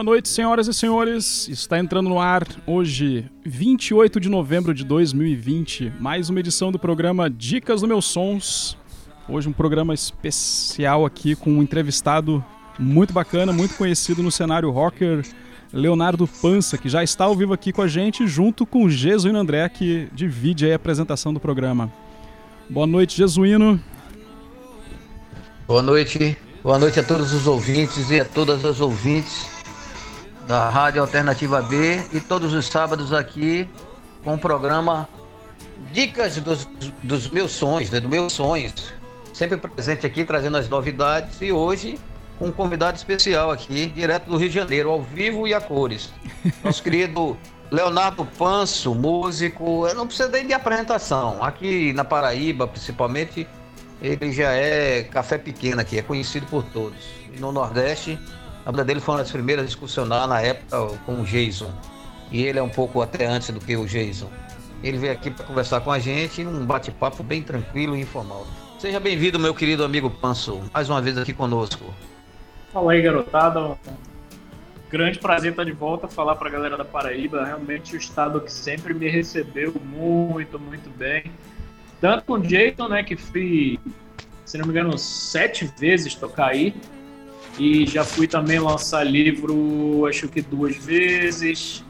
Boa noite, senhoras e senhores. Está entrando no ar hoje, 28 de novembro de 2020, mais uma edição do programa Dicas do Meus Sons. Hoje um programa especial aqui com um entrevistado muito bacana, muito conhecido no cenário rocker, Leonardo Pança, que já está ao vivo aqui com a gente, junto com o Jesuíno André, que divide a apresentação do programa. Boa noite, Jesuíno. Boa noite. Boa noite a todos os ouvintes e a todas as ouvintes da Rádio Alternativa B e todos os sábados aqui com o programa Dicas dos, dos meus sonhos, né, dos meus sonhos. Sempre presente aqui trazendo as novidades e hoje com um convidado especial aqui, direto do Rio de Janeiro, ao vivo e a cores. Nosso querido Leonardo Panso, músico, eu não precisa nem de apresentação. Aqui na Paraíba, principalmente, ele já é café pequeno aqui, é conhecido por todos. No Nordeste, a banda dele foi uma das primeiras a excursionar na época com o Jason. E ele é um pouco até antes do que o Jason. Ele veio aqui para conversar com a gente num bate-papo bem tranquilo e informal. Seja bem-vindo, meu querido amigo Panso, mais uma vez aqui conosco. Fala aí, garotada. Grande prazer estar de volta, falar para a galera da Paraíba. Realmente o estado que sempre me recebeu muito, muito bem. Tanto com o Jason, né, que fui, se não me engano, sete vezes tocar aí. E já fui também lançar livro, acho que duas vezes.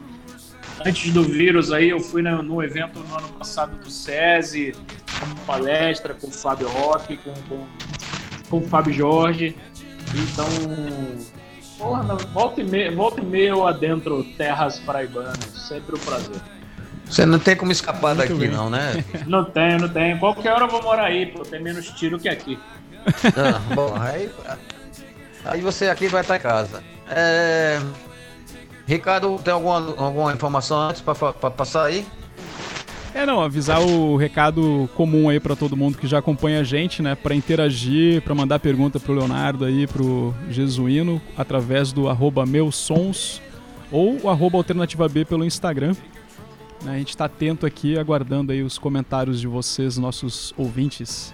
Antes do vírus aí, eu fui no, no evento no ano passado do SESI, como palestra com o Fábio Roque, com, com, com o Fábio Jorge. Então, porra, volta e meia, volta e meia eu adentro terras paraibanas. Sempre um prazer. Você não tem como escapar Muito daqui, bem. não, né? Não tenho, não tenho. Qualquer hora eu vou morar aí, pô. Tem menos tiro que aqui. Ah, bom, aí Aí você aqui vai estar em casa. É... Ricardo, tem alguma, alguma informação antes para passar aí? É, não, avisar o recado comum aí para todo mundo que já acompanha a gente, né, para interagir, para mandar pergunta pro Leonardo aí, pro Jesuíno, através do arroba meusons ou o arroba alternativa B pelo Instagram. Né, a gente está atento aqui, aguardando aí os comentários de vocês, nossos ouvintes.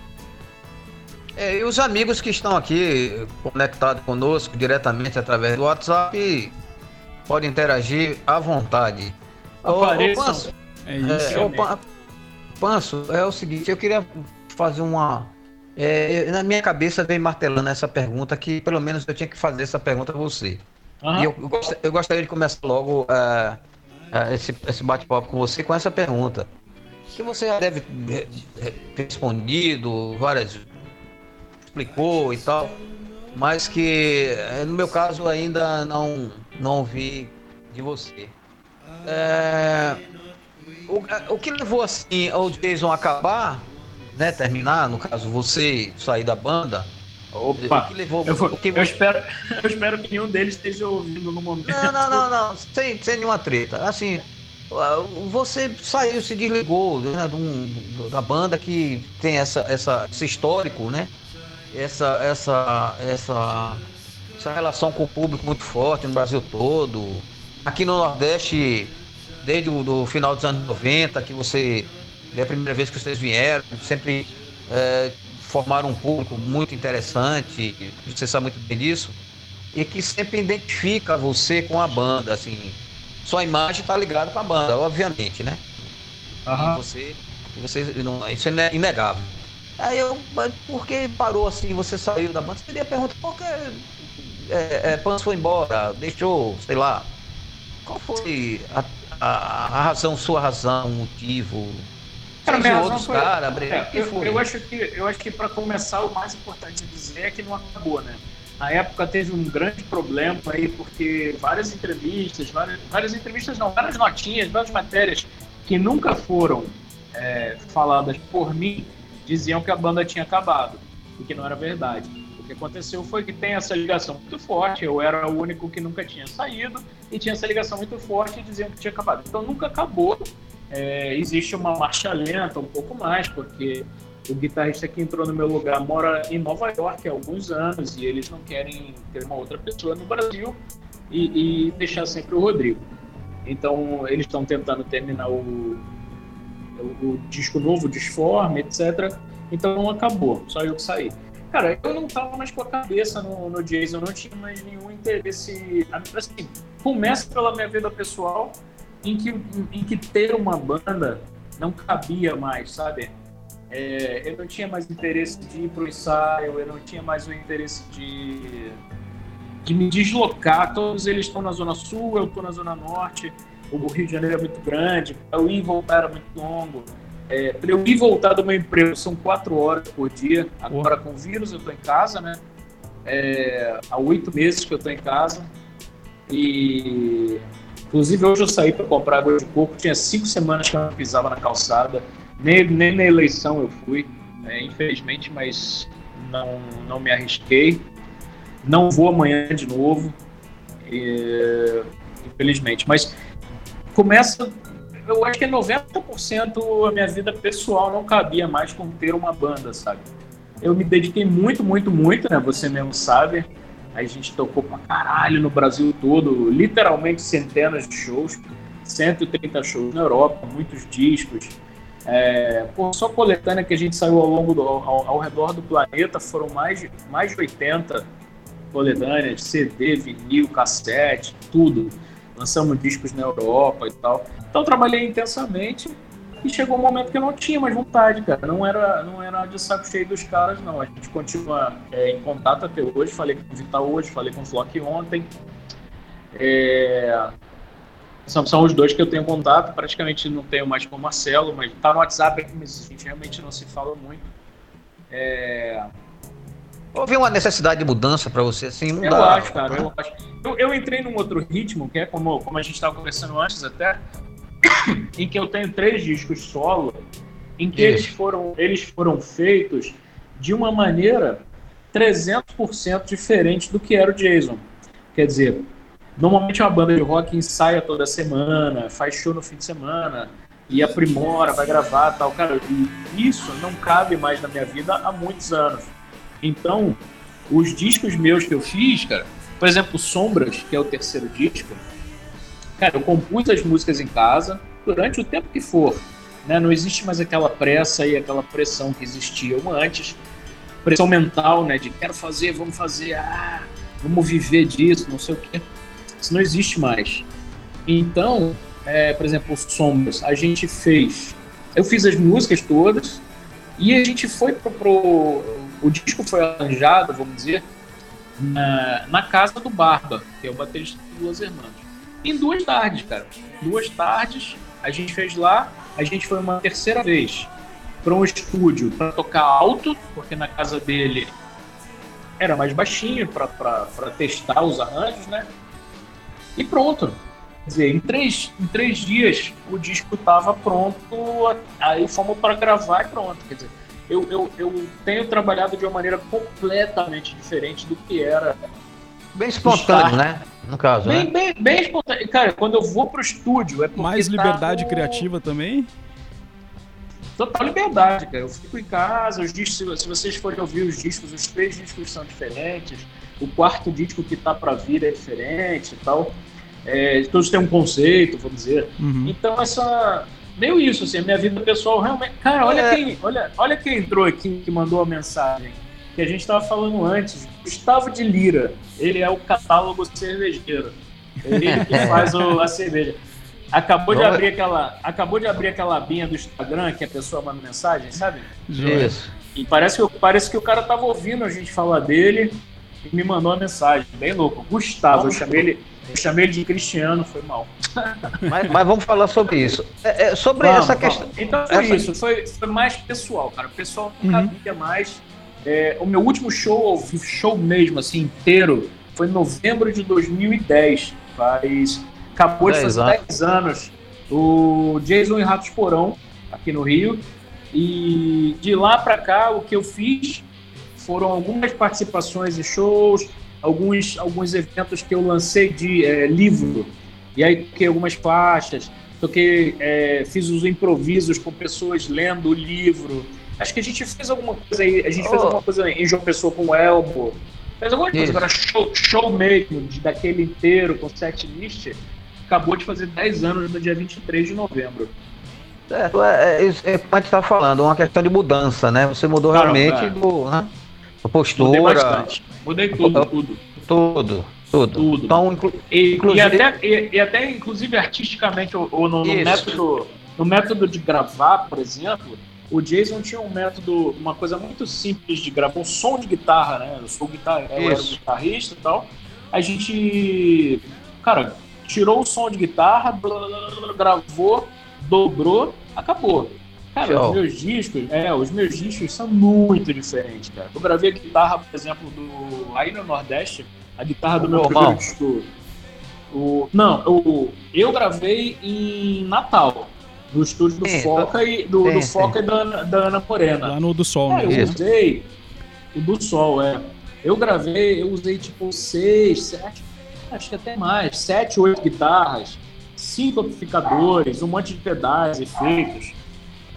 É, e os amigos que estão aqui conectados conosco diretamente através do WhatsApp podem interagir à vontade. Apareçam. Ô, Panso, é isso. É, ô, Panso, é o seguinte, eu queria fazer uma. É, na minha cabeça vem martelando essa pergunta que pelo menos eu tinha que fazer essa pergunta a você. Uhum. E eu, eu, gost, eu, gostaria de começar logo uh, uh, esse, esse bate-papo com você com essa pergunta. Que você já deve ter respondido várias explicou e tal, mas que eh, no meu caso ainda não, não vi de você. É, o, o que levou assim ao Jason acabar, né, terminar, no caso você sair da banda? Opa, o que levou, eu, vou, que... eu, espero, eu espero que nenhum deles esteja ouvindo no momento. Não, não, não, não, sem, sem nenhuma treta. Assim, você saiu, se desligou né, da banda que tem essa, essa, esse histórico, né? Essa, essa, essa, essa relação com o público muito forte no Brasil todo. Aqui no Nordeste, desde o do final dos anos 90, que você. É a primeira vez que vocês vieram, sempre é, formaram um público muito interessante, você sabe muito bem disso, e que sempre identifica você com a banda, assim. Sua imagem está ligada com a banda, obviamente, né? Uhum. você, você não, isso é inegável. Aí eu, por que parou assim? Você saiu da banda? Você teria pergunta, por que é, é, Pans foi embora? Deixou, sei lá. Qual foi a, a, a razão, sua razão, o motivo? Cara, minha outros foi... cara, é, eu, eu, acho que eu acho que para começar o mais importante a dizer é que não acabou, né? Na época teve um grande problema aí porque várias entrevistas, várias, várias entrevistas não, várias notinhas, várias matérias que nunca foram é, faladas por mim diziam que a banda tinha acabado, o que não era verdade. O que aconteceu foi que tem essa ligação muito forte, eu era o único que nunca tinha saído, e tinha essa ligação muito forte e diziam que tinha acabado. Então nunca acabou. É, existe uma marcha lenta, um pouco mais, porque o guitarrista que entrou no meu lugar mora em Nova York há alguns anos e eles não querem ter uma outra pessoa no Brasil e, e deixar sempre o Rodrigo. Então eles estão tentando terminar o, o, disco novo, Disforme, etc. Então acabou, só eu que saí. Cara, eu não tava mais com a cabeça no, no Jason, não tinha mais nenhum interesse. Assim, começa pela minha vida pessoal, em que, em que ter uma banda não cabia mais, sabe? É, eu não tinha mais interesse de ir pro ensaio, eu não tinha mais o interesse de, de me deslocar. Todos eles estão na Zona Sul, eu estou na Zona Norte. O Rio de Janeiro é muito grande, eu ir e voltar era muito longo. É, para eu ir e voltar do meu emprego são quatro horas por dia. Agora com o vírus eu estou em casa, né? É, há oito meses que eu estou em casa. E inclusive hoje eu saí para comprar água de coco. Tinha cinco semanas que eu não pisava na calçada. Nem, nem na eleição eu fui, né? infelizmente, mas não, não me arrisquei. Não vou amanhã de novo, e, infelizmente. Mas começa eu acho que é 90% a minha vida pessoal não cabia mais com ter uma banda, sabe? Eu me dediquei muito, muito, muito, né? Você mesmo sabe. A gente tocou pra caralho no Brasil todo, literalmente centenas de shows, 130 shows na Europa, muitos discos. É, só coletânea que a gente saiu ao longo do, ao, ao, redor do planeta foram mais de, mais de 80 coletâneas, CD, vinil, cassete, tudo lançamos discos na Europa e tal. Então trabalhei intensamente e chegou um momento que eu não tinha mais vontade, cara. Não era, não era de saco cheio dos caras, não. A gente continua é, em contato até hoje. Falei com o Vital hoje, falei com o Flock ontem. É... São, são os dois que eu tenho contato. Praticamente não tenho mais com o Marcelo, mas tá no WhatsApp, mas a gente realmente não se fala muito. É... Houve uma necessidade de mudança para você, assim? Não eu dá, acho, cara, eu acho. Eu, eu, entrei num outro ritmo, que é como, como a gente estava conversando antes até, em que eu tenho três discos solo, em que eles foram, eles foram feitos de uma maneira 300% diferente do que era o Jason. Quer dizer, normalmente uma banda de rock ensaia toda semana, faz show no fim de semana, e aprimora, vai gravar tal. Cara, e isso não cabe mais na minha vida há muitos anos. Então, os discos meus que eu fiz, cara, por exemplo, Sombras, que é o terceiro disco, cara, eu compus as músicas em casa durante o tempo que for. Né? Não existe mais aquela pressa e aquela pressão que existia antes. Pressão mental, né? De quero fazer, vamos fazer, ah, vamos viver disso, não sei o quê. Isso não existe mais. Então, é, por exemplo, Sombras, a gente fez. Eu fiz as músicas todas e a gente foi pro, pro o disco foi arranjado, vamos dizer, na, na casa do Barba, que é o baterista do Duas Irmãs. Em duas tardes, cara. Duas tardes, a gente fez lá, a gente foi uma terceira vez para um estúdio para tocar alto, porque na casa dele era mais baixinho para testar os arranjos, né? E pronto. Quer dizer, em três, em três dias o disco estava pronto, aí fomos para gravar e pronto. Quer dizer, eu, eu, eu tenho trabalhado de uma maneira completamente diferente do que era. Bem espontâneo, estar... né? No caso, bem, né? Bem, bem espontâneo. Cara, quando eu vou pro estúdio é Mais liberdade tá no... criativa também? Total liberdade, cara. Eu fico em casa, os discos, se vocês forem ouvir os discos, os três discos são diferentes. O quarto disco que tá para vir é diferente e tal. É, todos têm um conceito, vamos dizer. Uhum. Então, essa, meio isso, assim, a minha vida pessoal realmente. Cara, olha, é. quem, olha, olha quem entrou aqui que mandou a mensagem. Que a gente estava falando antes. Gustavo de Lira. Ele é o catálogo cervejeiro. Ele que faz o, a cerveja. Acabou de abrir aquela. Acabou de abrir aquela abinha do Instagram que a pessoa manda mensagem, sabe? Isso. E parece que, parece que o cara tava ouvindo a gente falar dele e me mandou uma mensagem. Bem louco. Gustavo, eu chamei ele. Eu chamei ele de Cristiano, foi mal. Mas, mas vamos falar sobre isso. É, é, sobre vamos, essa vamos. questão. Então foi essa... isso, foi, foi mais pessoal, cara. O pessoal não uhum. cabia mais. É, o meu último show, show mesmo, assim, inteiro, foi em novembro de 2010. Faz. Acabou de fazer 10 anos. O Jason e Ratos Porão, aqui no Rio. E de lá para cá, o que eu fiz foram algumas participações em shows, alguns, alguns eventos que eu lancei de é, livro, e aí toquei algumas faixas, toquei, é, fiz os improvisos com pessoas lendo o livro. Acho que a gente fez alguma coisa aí, a gente oh. fez alguma coisa em João Pessoa com o Elbo. Fez alguma coisa, agora show, show mesmo, de, daquele inteiro, com set list, acabou de fazer 10 anos no dia 23 de novembro. É, é, é, é como a gente está falando, uma questão de mudança, né? Você mudou realmente do. Né? Postura. Mudei bastante. Mudei tudo, tudo. Tudo. Tudo. Tudo. Então, inclu e, inclusive... e, até, e, e, até, inclusive, artisticamente, ou, ou no, no método, no método de gravar, por exemplo, o Jason tinha um método, uma coisa muito simples de gravar, um som de guitarra, né? Eu sou guitarra, eu era guitarrista e tal. A gente, cara, tirou o som de guitarra, blá, blá, blá, gravou, dobrou, acabou. Cara, Show. os meus discos, é, os meus discos são muito diferentes, cara. Eu gravei a guitarra, por exemplo, do aí no Nordeste, a guitarra do meu primeiro disco. O, não, eu, eu gravei em Natal, no estúdio do sim, Foca e do, sim, do Foca e da, da Ana Morena. Lá no do Sol, é, né? Eu usei o do Sol, é. Eu gravei, eu usei tipo seis, sete, acho que até mais, sete, oito guitarras, cinco amplificadores, um monte de pedais, efeitos.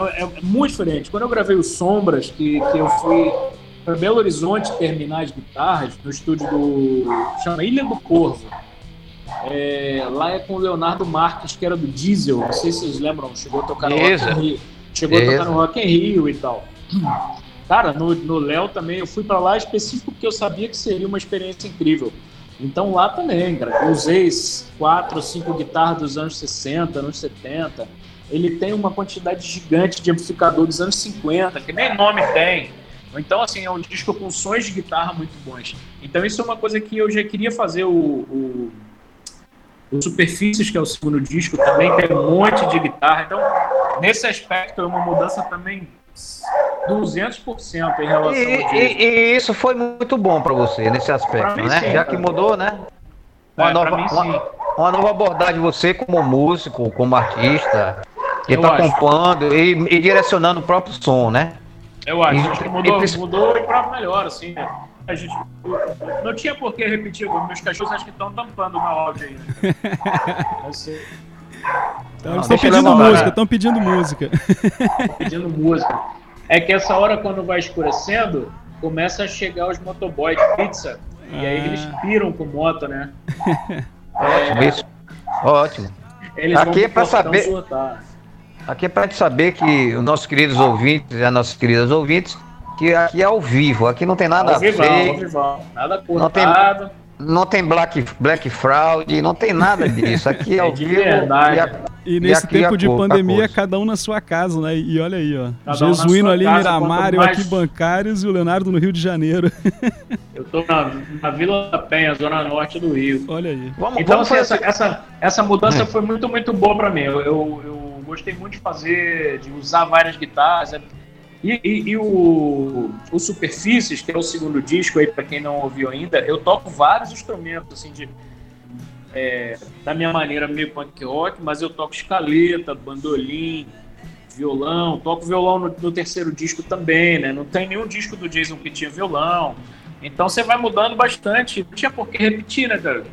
É, é muito diferente. Quando eu gravei o Sombras, que, que eu fui para Belo Horizonte terminar as guitarras, no estúdio do. chama Ilha do Corvo. É, lá é com o Leonardo Marques, que era do Diesel, não sei se vocês lembram, chegou a tocar no Rock in Rio. Chegou a tocar no Rock in Rio e tal. Cara, no Léo também, eu fui para lá específico porque eu sabia que seria uma experiência incrível. Então lá também, cara, eu usei quatro, cinco guitarras dos anos 60, anos 70. Ele tem uma quantidade gigante de amplificador dos anos 50, que nem nome tem. Então, assim, é um disco com sons de guitarra muito bons. Então, isso é uma coisa que eu já queria fazer o, o, o Superfícies, que é o segundo disco, também tem um monte de guitarra. Então, nesse aspecto, é uma mudança também 200% em relação e, ao e, e, isso foi muito bom para você nesse aspecto, mim, né? Sim, Já que mudou, né? Uma, é, nova, mim, uma, uma, nova abordagem você como músico, como artista, que está compondo e, e direcionando o próprio som, né? Eu acho. acho que mudou, e, mudou e para melhor, assim. Né? A gente, não tinha por que repetir. Meus cachorros acho que estão tampando na áudio aí. Né? Então, eles estão pedindo música, estão pedindo música. pedindo música. É que essa hora, quando vai escurecendo, começa a chegar os motoboys de pizza. Ah. E aí eles ah. piram com moto, né? Ótimo, é, isso. Ótimo. Eles Aqui é para saber. Soltar. Aqui é para te saber que os nossos queridos ouvintes e as nossas queridas ouvintes, que aqui é ao vivo, aqui não tem nada ao a ver. Nada cortado. Não tem, não tem black, black fraud, não tem nada disso. Aqui é, é ao vivo. Verdade. E, e nesse tempo de pandemia, cada um na sua casa, né? E olha aí, ó. Cada Jesuíno um ali em Miramar, eu aqui bancários e o Leonardo no Rio de Janeiro. Eu tô na, na Vila da Penha, zona norte do Rio. Olha aí. Vamos, então, vamos assim, essa, essa, essa mudança é. foi muito, muito boa para mim. Eu, eu, eu, gostei muito de fazer, de usar várias guitarras. E, e, e, o, o Superfícies, que é o segundo disco aí, para quem não ouviu ainda, eu toco vários instrumentos, assim, de é, da minha maneira meio punk rock, mas eu toco escaleta, bandolim, violão, toco violão no, no, terceiro disco também, né? Não tem nenhum disco do Jason que tinha violão. Então você vai mudando bastante. Não tinha por que repetir, né, cara?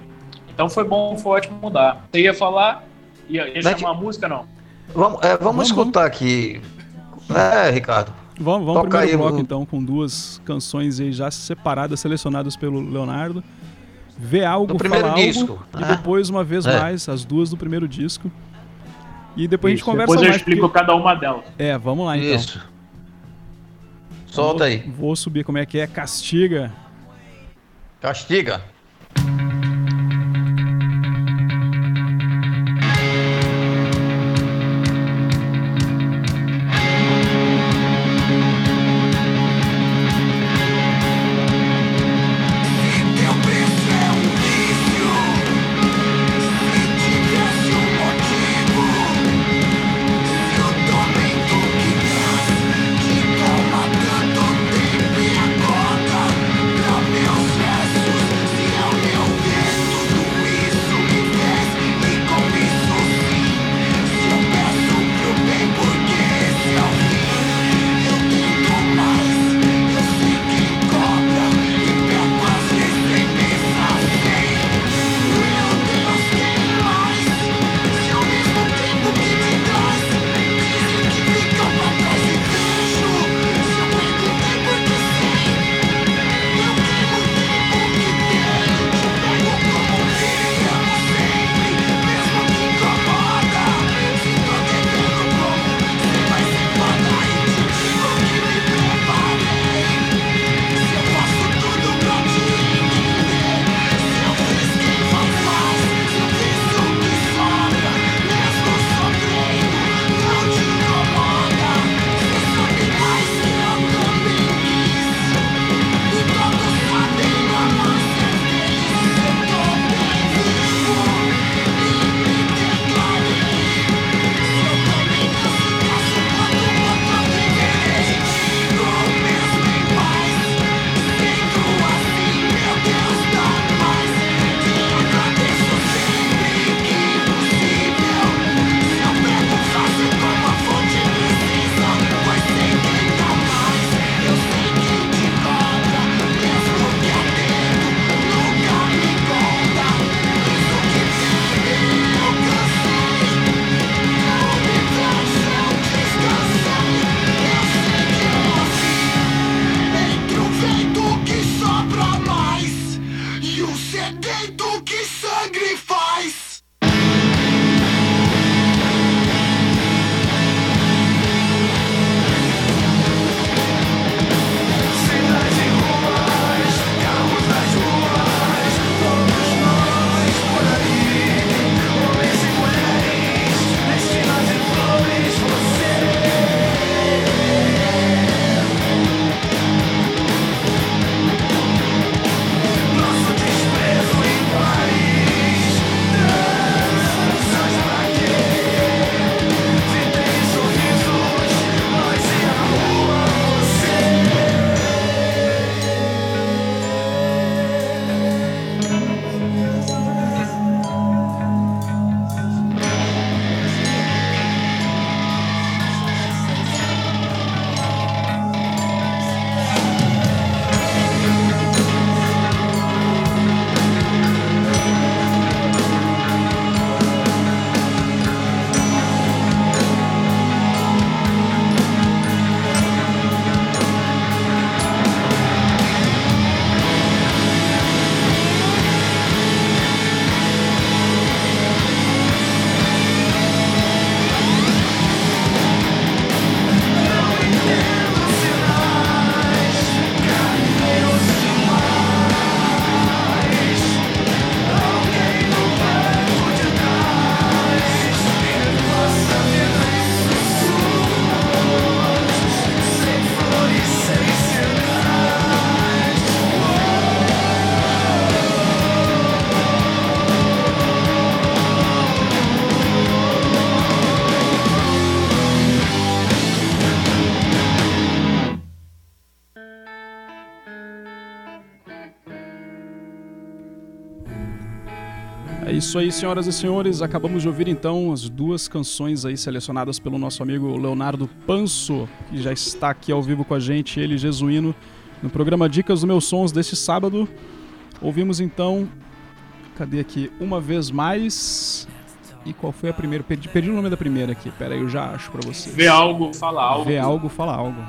Então foi bom, foi ótimo mudar. Você ia falar? Ia, ia chamar a música, não? Vamos, é, vamos, vamos escutar vamos. aqui. É, Ricardo. Vamos, vamos pro primeiro bloco, então, com duas canções aí já separadas, selecionadas pelo Leonardo ver algo, do primeiro falar disco, algo, né? e depois, uma vez é. mais, as duas do primeiro disco. E depois Isso, a gente conversa depois eu mais. explico porque... cada uma delas. É, vamos lá então. Isso. Solta vou, aí. Vou subir como é que é. Castiga. Castiga. Isso aí, senhoras e senhores. Acabamos de ouvir então as duas canções aí selecionadas pelo nosso amigo Leonardo Panso, que já está aqui ao vivo com a gente, ele jesuíno, no programa Dicas dos Meus Sons deste sábado. Ouvimos então, cadê aqui? Uma vez mais. E qual foi a primeira? Perdi, perdi o nome da primeira aqui. Pera aí, eu já acho para vocês. Vê algo, fala algo. Vê algo, fala algo.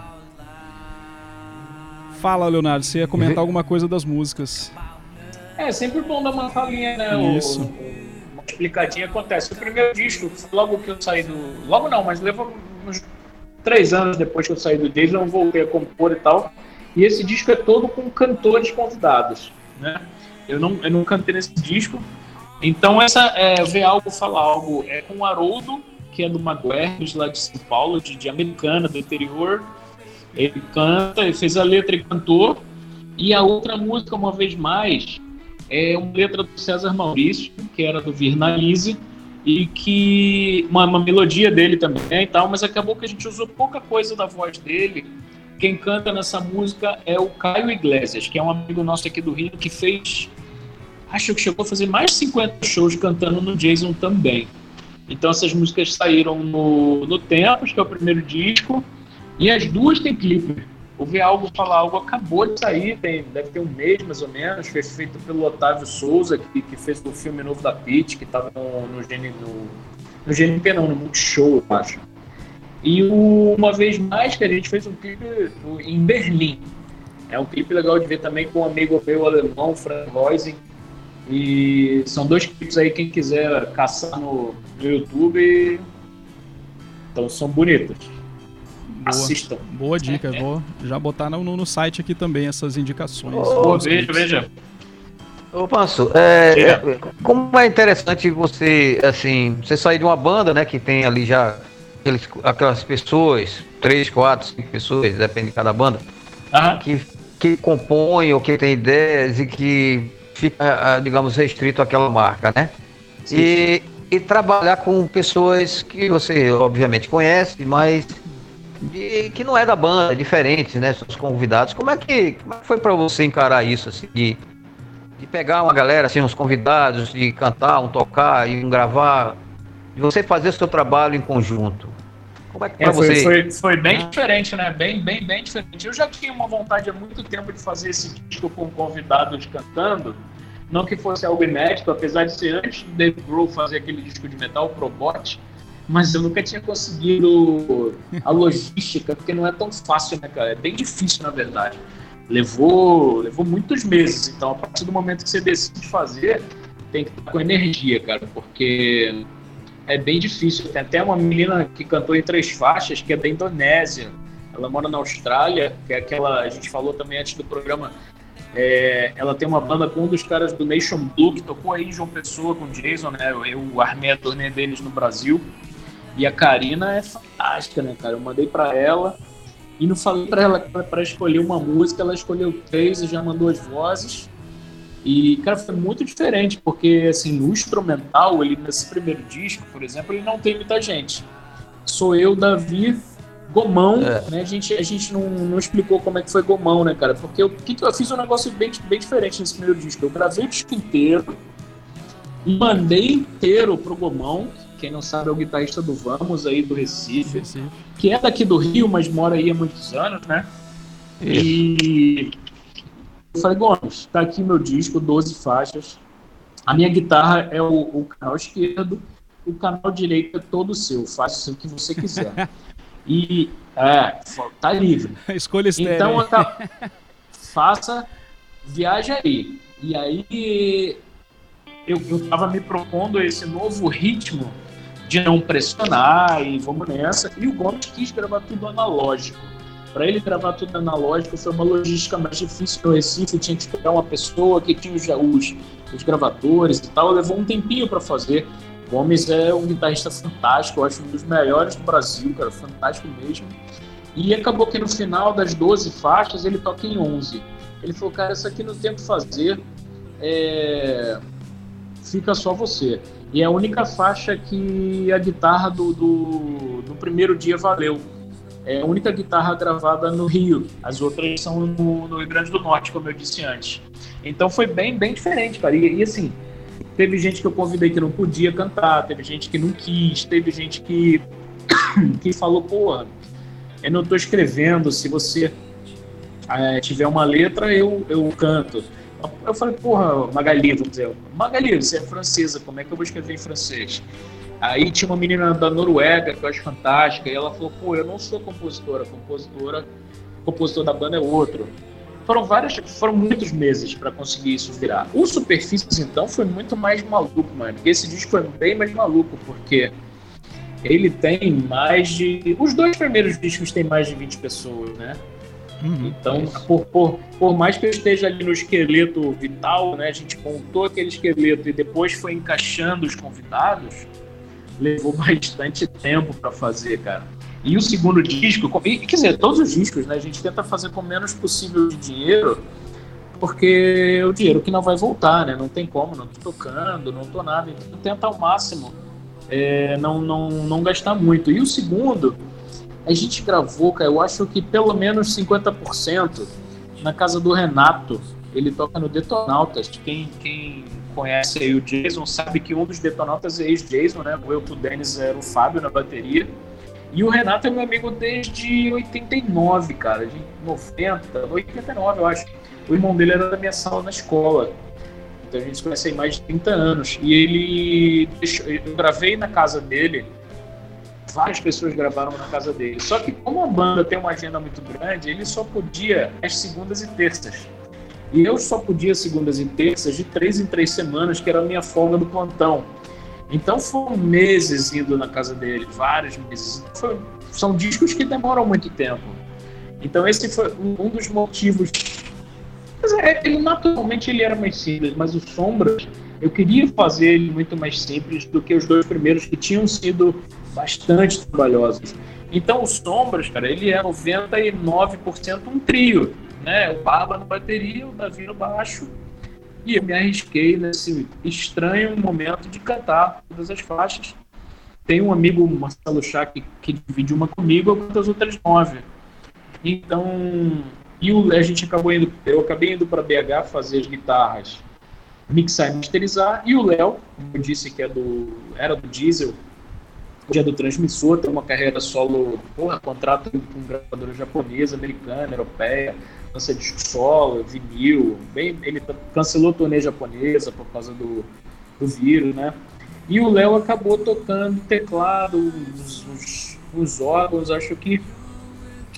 Fala, Leonardo, você ia comentar alguma coisa das músicas. É, sempre bom dar uma falinha, né? Isso. O, uma explicadinha acontece. O primeiro disco, logo que eu saí do. Logo não, mas levou uns três anos depois que eu saí do Jason, eu voltei a compor e tal. E esse disco é todo com cantores convidados, né? Eu não, eu não cantei nesse disco. Então, essa é, Ver Algo, Fala Algo é com o Haroldo, que é do Maguires, lá de São Paulo, de, de Americana, do interior. Ele canta, ele fez a letra e cantou. E a outra música, uma vez mais, é uma letra do César Maurício, que era do Virnalize, e que uma, uma, melodia dele também e tal, mas acabou que a gente usou pouca coisa da voz dele. Quem canta nessa música é o Caio Iglesias, que é um amigo nosso aqui do Rio, que fez, acho que chegou a fazer mais de 50 shows cantando no Jason também. Então essas músicas saíram no, no Tempos, que é o primeiro disco, e as duas têm clipe. O Ver Algo Falar Algo acabou de sair, tem, deve ter um mês mais ou menos, foi feito pelo Otávio Souza, que, que fez o filme novo da Pitt, que estava no, no, no, no GNP não, no Multishow, eu acho. E o, uma vez mais que a gente fez um clipe em Berlim. É um clipe legal de ver também com um amigo meu alemão, Frank Reusing. E são dois clipes aí, quem quiser caçar no, no YouTube. Então são bonitos. Boa, Assistam. Boa dica, vou já botar no, no site aqui também essas indicações. Oh, veja, veja. Ô, Panso, é, é, como é interessante você, assim, você sair de uma banda, né, que tem ali já aqueles, aquelas pessoas, três, quatro, cinco pessoas, depende de cada banda, que, que compõem ou que tem ideias e que fica, digamos, restrito àquela marca, né? Sim. E, e trabalhar com pessoas que você, obviamente, conhece, mas de, que não é da banda, é diferente, né? Seus convidados. Como é que, como é que foi para você encarar isso, assim, de, de pegar uma galera, assim, uns convidados, de cantar, um tocar e um gravar, de você fazer seu trabalho em conjunto? Como é que é, foi, você... foi, foi bem diferente, né? Bem, bem, bem diferente. Eu já tinha uma vontade há muito tempo de fazer esse disco com convidados cantando, não que fosse algo inédito, apesar de ser antes do Dave Grohl fazer aquele disco de metal, Probot, mas eu nunca tinha conseguido a logística, porque não é tão fácil, né, cara? É bem difícil, na verdade. Levou, levou muitos meses, então a partir do momento que você decide fazer, tem que estar com energia, cara, porque é bem difícil. Tem até uma menina que cantou em três faixas, que é da Indonésia. Ela mora na Austrália, que é aquela. A gente falou também antes do programa. É, ela tem uma banda com um dos caras do Nation Blue, que tocou aí João Pessoa com Jason, né? Eu armei a turnê deles no Brasil. E a Karina é fantástica, né, cara? Eu mandei para ela e não falei para ela para escolher uma música, ela escolheu três e já mandou as vozes. E, cara, foi muito diferente, porque, assim, no instrumental, ele, nesse primeiro disco, por exemplo, ele não tem muita gente. Sou eu, Davi, Gomão, é. né? A gente, a gente não, não explicou como é que foi Gomão, né, cara? Porque eu, que eu fiz um negócio bem, bem diferente nesse primeiro disco. Eu gravei o disco inteiro, mandei inteiro pro Gomão, quem não sabe é o guitarrista do Vamos aí do Recife, que é daqui do Rio, mas mora aí há muitos anos, né? Isso. E eu falei, Gomes, tá aqui meu disco, 12 faixas. A minha guitarra é o, o canal esquerdo, o canal direito é todo seu, faça o que você quiser. e é, tá livre. Escolha estéreo. Então, tá, faça, viaja aí. E aí eu, eu tava me propondo esse novo ritmo de não pressionar e vamos nessa. E o Gomes quis gravar tudo analógico. Para ele gravar tudo analógico foi uma logística mais difícil no Recife, tinha que esperar uma pessoa que tinha os, os, os gravadores e tal. Levou um tempinho para fazer. Gomes é um guitarrista fantástico, eu acho um dos melhores do Brasil, cara, fantástico mesmo. E acabou que no final das 12 faixas ele toca em 11. Ele falou, cara, isso aqui não tem o que fazer, é... fica só você. E é a única faixa que a guitarra do, do, do, primeiro dia valeu. É a única guitarra gravada no Rio. As outras são no, no, Rio Grande do Norte, como eu disse antes. Então foi bem, bem diferente, cara. E, e assim, Teve gente que eu convidei que não podia cantar, teve gente que não quis, teve gente que, que falou, pô, eu não estou escrevendo, se você é, tiver uma letra, eu, eu canto. Eu falei, porra, Magali, vamos dizer, Magali, você é francesa, como é que eu vou escrever em francês? Aí tinha uma menina da Noruega que eu acho fantástica, e ela falou, pô, eu não sou compositora, compositora, compositor da banda é outro foram várias, foram muitos meses para conseguir isso virar. O Superfícies, então, foi muito mais maluco, mano. Esse disco foi bem mais maluco, porque ele tem mais de. Os dois primeiros discos têm mais de 20 pessoas, né? Uhum, então, por, por, por mais que eu esteja ali no esqueleto vital, né? A gente montou aquele esqueleto e depois foi encaixando os convidados, levou bastante tempo para fazer, cara. E o segundo disco, e, quer dizer, todos os discos, né? A gente tenta fazer com menos possível de dinheiro, porque é o dinheiro que não vai voltar, né? Não tem como, não tô tocando, não tô nada. Então tenta ao máximo é, não, não, não gastar muito. E o segundo, a gente gravou, cara, eu acho que pelo menos 50% na casa do Renato. Ele toca no Detonautas. Quem, quem conhece aí o Jason sabe que um dos Detonautas é ex-Jason, né? O eu pro Dennis era o Fábio na bateria. E o Renato é meu amigo desde 89, cara, de 90, 89 eu acho. O irmão dele era da minha sala na escola. Então a gente se conhece há mais de 30 anos. E ele. Eu gravei na casa dele. Várias pessoas gravaram na casa dele. Só que, como a banda tem uma agenda muito grande, ele só podia às segundas e terças. E eu só podia segundas e terças de três em três semanas, que era a minha folga do plantão. Então foram meses indo na casa dele, vários meses. Foi, são discos que demoram muito tempo. Então esse foi um dos motivos. É, ele naturalmente ele era mais simples, mas o Sombras eu queria fazer ele muito mais simples do que os dois primeiros que tinham sido bastante trabalhosos. Então o Sombras, cara, ele é 99% um trio, né? O Barba na bateria, o Davi no baixo e eu me arrisquei nesse estranho momento de cantar todas as faixas. Tem um amigo, Marcelo Chá, que, que divide uma comigo, eu as outras nove. Então, e o, a gente acabou indo, eu acabei indo para BH fazer as guitarras, mixar e masterizar, e o Léo, como eu disse que é do, era do Diesel, é do Transmissor, tem uma carreira solo, porra, contrato com gravadora japonesa, americana, europeia, lança disco solo, vinil, bem, ele cancelou a turnê japonesa por causa do, do vírus, né? E o Léo acabou tocando teclado, os, os, os, órgãos, acho que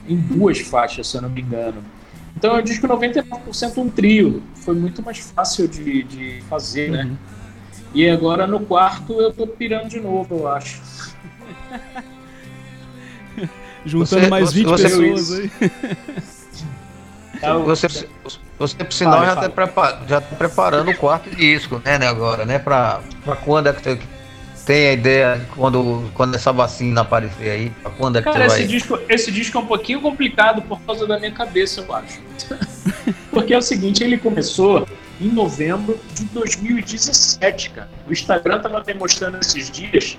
em duas faixas, se eu não me engano. Então é um disco 99% um trio, foi muito mais fácil de, de fazer, né? uhum. E agora no quarto eu tô pirando de novo, eu acho. Juntando você, mais 20 você pessoas aí. Então, você, você, por sinal, já, está já tá preparando o quarto disco, né, né agora, né? Para quando é que você tem a ideia, quando, quando essa vacina aparecer aí, pra quando é que Cara, você esse vai... Disco, esse disco é um pouquinho complicado por causa da minha cabeça, eu acho. Porque é o seguinte, ele começou em novembro de 2017, cara. O Instagram tava me mostrando esses dias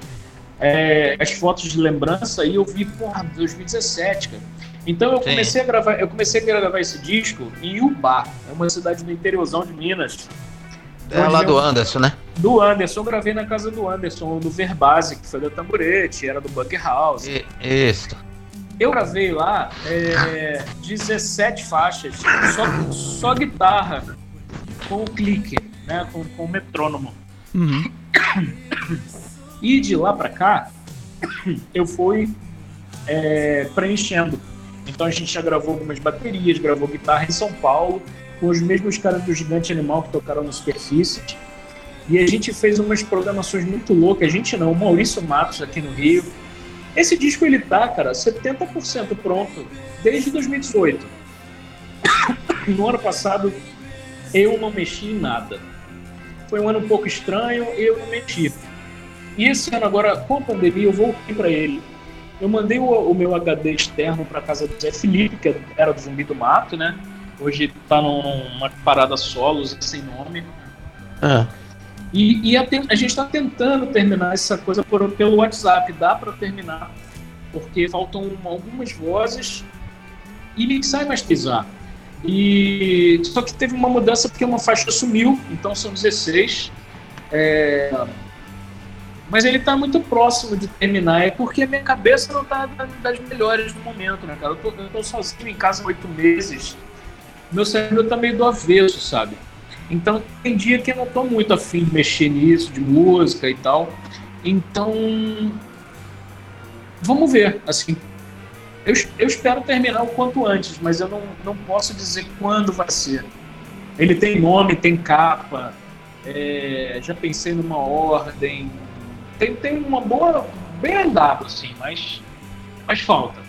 é, as fotos de lembrança e eu vi, porra, 2017, cara. Então eu comecei a gravar, eu comecei a gravar esse disco em Iubá, é uma cidade do interiorzão de Minas. É lá do Anderson, né? Do Anderson, eu gravei na casa do Anderson, do Verbase, que foi da Tamburete, era do Bunker House. E, isso. Eu gravei lá é, 17 faixas, só, só guitarra, com o clique, né? Com, com o metrônomo. Uhum. E de lá para cá, eu fui é, preenchendo então a gente já gravou algumas baterias, gravou guitarra em São Paulo, com os mesmos caras do Gigante Animal que tocaram no Superfície. E a gente fez umas programações muito loucas. A gente não, o Maurício Matos aqui no Rio. Esse disco ele tá, cara, 70% pronto desde 2018. No ano passado eu não mexi em nada. Foi um ano um pouco estranho, eu não mexi. E esse ano agora, com a pandemia, eu voltei para ele. Eu mandei o, o meu HD externo para casa do Zé Felipe, que era do Zumbi do Mato, né? Hoje tá numa parada solos, sem nome. Ah. E, e a, a, gente está tentando terminar essa coisa por, pelo WhatsApp. Dá para terminar, porque faltam algumas vozes e mixar e masterizar. E só que teve uma mudança porque uma faixa sumiu, então são 16. É, mas ele está muito próximo de terminar, é porque a minha cabeça não está das melhores no momento, né, cara? Eu tô, eu tô sozinho em casa há oito meses, meu cérebro tá meio do avesso, sabe? Então tem dia que eu não tô muito afim de mexer nisso, de música e tal. Então. Vamos ver, assim. Eu, eu espero terminar o quanto antes, mas eu não, não posso dizer quando vai ser. Ele tem nome, tem capa, é, já pensei numa ordem. Tem, tem uma boa. bem andado, assim, mas. Mas falta.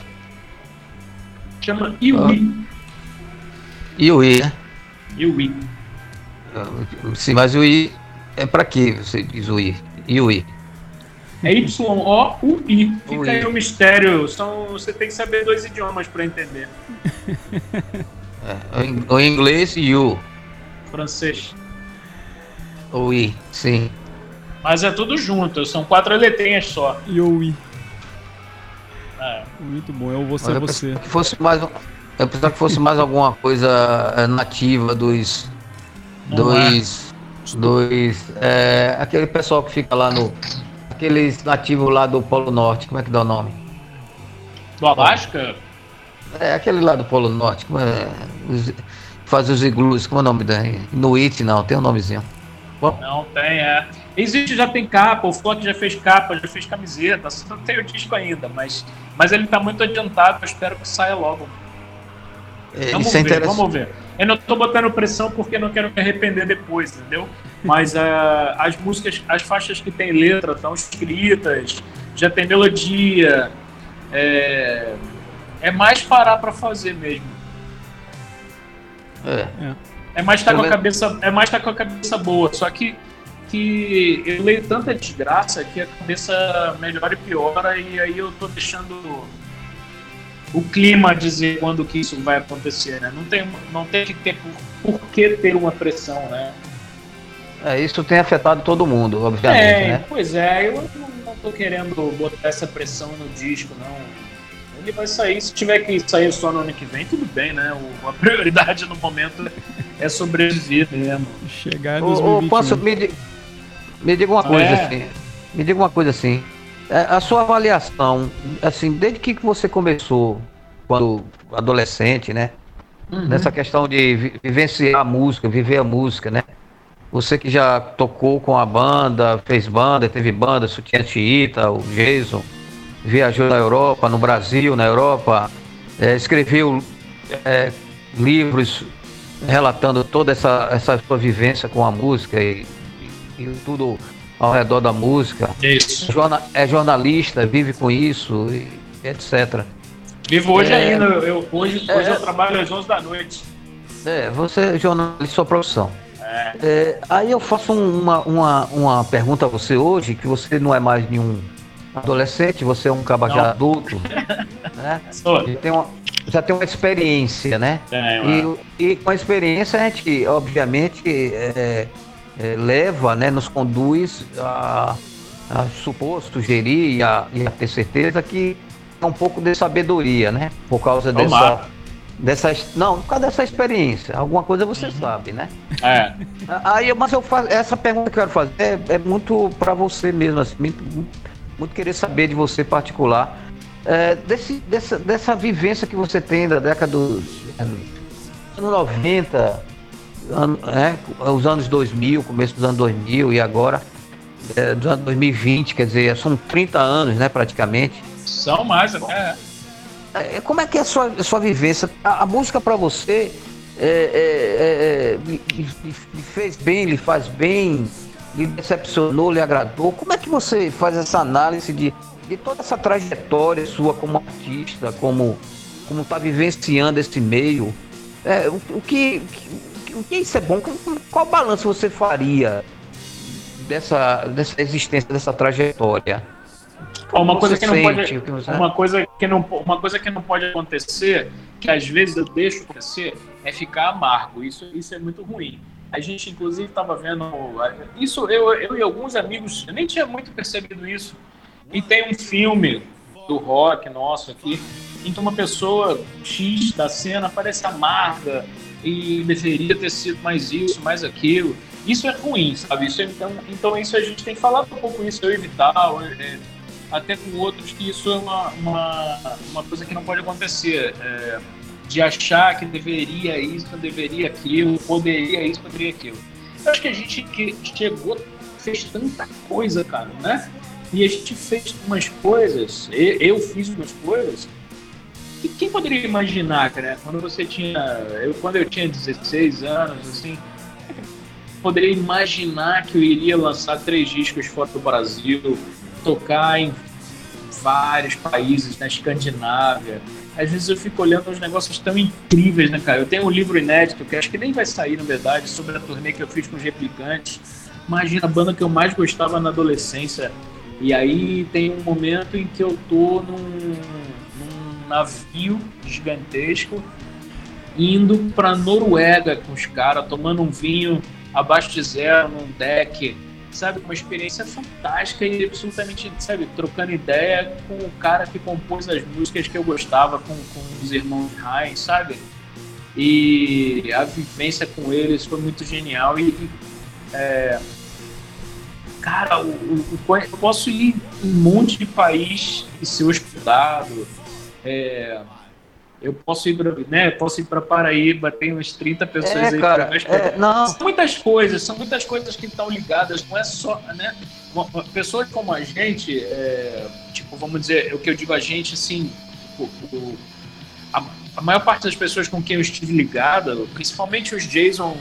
Chama Iwi. Ah. Iwi, né? Iwi. Sim, mas o I é para que você diz o I? E o I? É Y-O-U-I. Fica aí o mistério. São, você tem que saber dois idiomas para entender. É, o inglês e o francês. O I, sim. Mas é tudo junto, são quatro letrinhas só. E o I. É. Muito bom, é o você, Mas você. Que fosse mais, eu pensava que fosse mais alguma coisa é, nativa dos dois. É. Dois. É, aquele pessoal que fica lá no. Aqueles nativos lá do Polo Norte, como é que dá o nome? Do Alasca? É, aquele lá do Polo Norte, como é? Os, faz os iglus, como é o nome da. Inuit, não, tem um nomezinho. Bom. Não tem, é. Existe, já tem capa, o Flock já fez capa, já fez camiseta, não tem o disco ainda, mas, mas ele tá muito adiantado, eu espero que saia logo. É, vamos é ver, vamos ver. Eu não tô botando pressão porque não quero me arrepender depois, entendeu? Mas uh, as músicas, as faixas que tem letra estão escritas, já tem melodia. É, é mais parar para fazer mesmo. É. É mais estar tá com a cabeça, é mais estar tá com a cabeça boa. Só que que eu leio tanta desgraça que a cabeça melhora e piora e aí eu tô deixando o clima dizer quando que isso vai acontecer, né? Não tem, não tem que ter por, por que ter uma pressão, né? É, isso tem afetado todo mundo, obviamente, é, né? Pois é, eu não, não tô querendo botar essa pressão no disco, não. Ele vai sair, se tiver que sair só no ano que vem, tudo bem, né? O, a prioridade no momento é sobreviver mesmo. Chegar em 2021. posso me, me diga uma coisa é. assim, me diga uma coisa assim, é, a sua avaliação, assim, desde que você começou, quando adolescente, né? Uhum. Nessa questão de vivenciar a música, viver a música, né? Você que já tocou com a banda, fez banda, teve banda, Sutiã Chiita, o Jason, viajou na Europa, no Brasil, na Europa, é, escreveu é, livros relatando toda essa, essa sua vivência com a música e, e tudo ao redor da música. Isso. É jornalista, vive com isso, etc. Vivo hoje é, ainda. Eu, hoje, é, hoje eu trabalho às 11 da noite. É, você é jornalista, sua profissão. É. É, aí eu faço uma, uma, uma pergunta a você hoje, que você não é mais nenhum adolescente, você é um caba já adulto, né? Já tem, uma, já tem uma experiência, né? É, e, e, com a experiência a gente, obviamente, é, é, leva, né, nos conduz a, a supor, sugerir e a, e a, ter certeza que é um pouco de sabedoria, né? Por causa dessa, dessa. Não, por causa dessa experiência. Alguma coisa você uhum. sabe, né? É. Aí, mas eu faço, essa pergunta que eu quero fazer é, é muito para você mesmo, assim, muito, muito, muito, querer saber de você particular. É, desse, dessa, dessa vivência que você tem da década dos anos 90, ano, é, os anos 2000, começo dos anos 2000 e agora é, dos anos 2020, quer dizer, são 30 anos, né, praticamente. São mais, até. É, como é que é a sua, a sua vivência? A, a música para você é, é, é, lhe, lhe, fez bem, lhe faz bem, lhe decepcionou, lhe agradou? Como é que você faz essa análise de, de toda essa trajetória sua como artista, como como está vivenciando esse meio? É, o, o que, o que isso é bom? Qual balanço você faria dessa, dessa existência, dessa trajetória? uma coisa que não pode, uma coisa que não, uma coisa que não pode acontecer, que às vezes eu deixo acontecer, é ficar amargo. Isso, isso é muito ruim. A gente inclusive estava vendo isso. Eu, eu e alguns amigos, eu nem tinha muito percebido isso. E tem um filme do rock nosso aqui, em que uma pessoa X da cena parece amarga, e deveria ter sido mais isso, mais aquilo. Isso é ruim, sabe? Isso é, então, então isso a gente tem falado um pouco isso, eu e Vital, é, até com outros, que isso é uma, uma, uma coisa que não pode acontecer. É, de achar que deveria isso, deveria aquilo, poderia isso, poderia aquilo. Eu acho que a gente que chegou, fez tanta coisa, cara, né? E a gente fez umas coisas, eu fiz umas coisas, e quem poderia imaginar, cara, quando você tinha, eu, quando eu tinha 16 anos, assim, poderia imaginar que eu iria lançar três discos fora do Brasil, tocar em vários países, na Escandinávia. Às vezes eu fico olhando uns negócios tão incríveis, né, cara? Eu tenho um livro inédito, que acho que nem vai sair, na verdade, sobre a turnê que eu fiz com os replicantes. Imagina a banda que eu mais gostava na adolescência. E aí tem um momento em que eu tô num navio gigantesco indo pra Noruega com os caras, tomando um vinho abaixo de zero num deck sabe? Uma experiência fantástica e absolutamente, sabe, trocando ideia com o cara que compôs as músicas que eu gostava, com, com os irmãos Heinz, sabe? E a vivência com eles foi muito genial e, é, cara, o, o, eu posso ir em um monte de país e ser hospedado, é, eu posso ir para né, posso ir para Paraíba, tem umas 30 pessoas é, aí cara, é, não. São muitas coisas, são muitas coisas que estão ligadas, não é só, né? Pessoas como a gente, é, tipo, vamos dizer, o que eu digo a gente, assim, o, o, a, a, maior parte das pessoas com quem eu estive ligado, principalmente os Jason.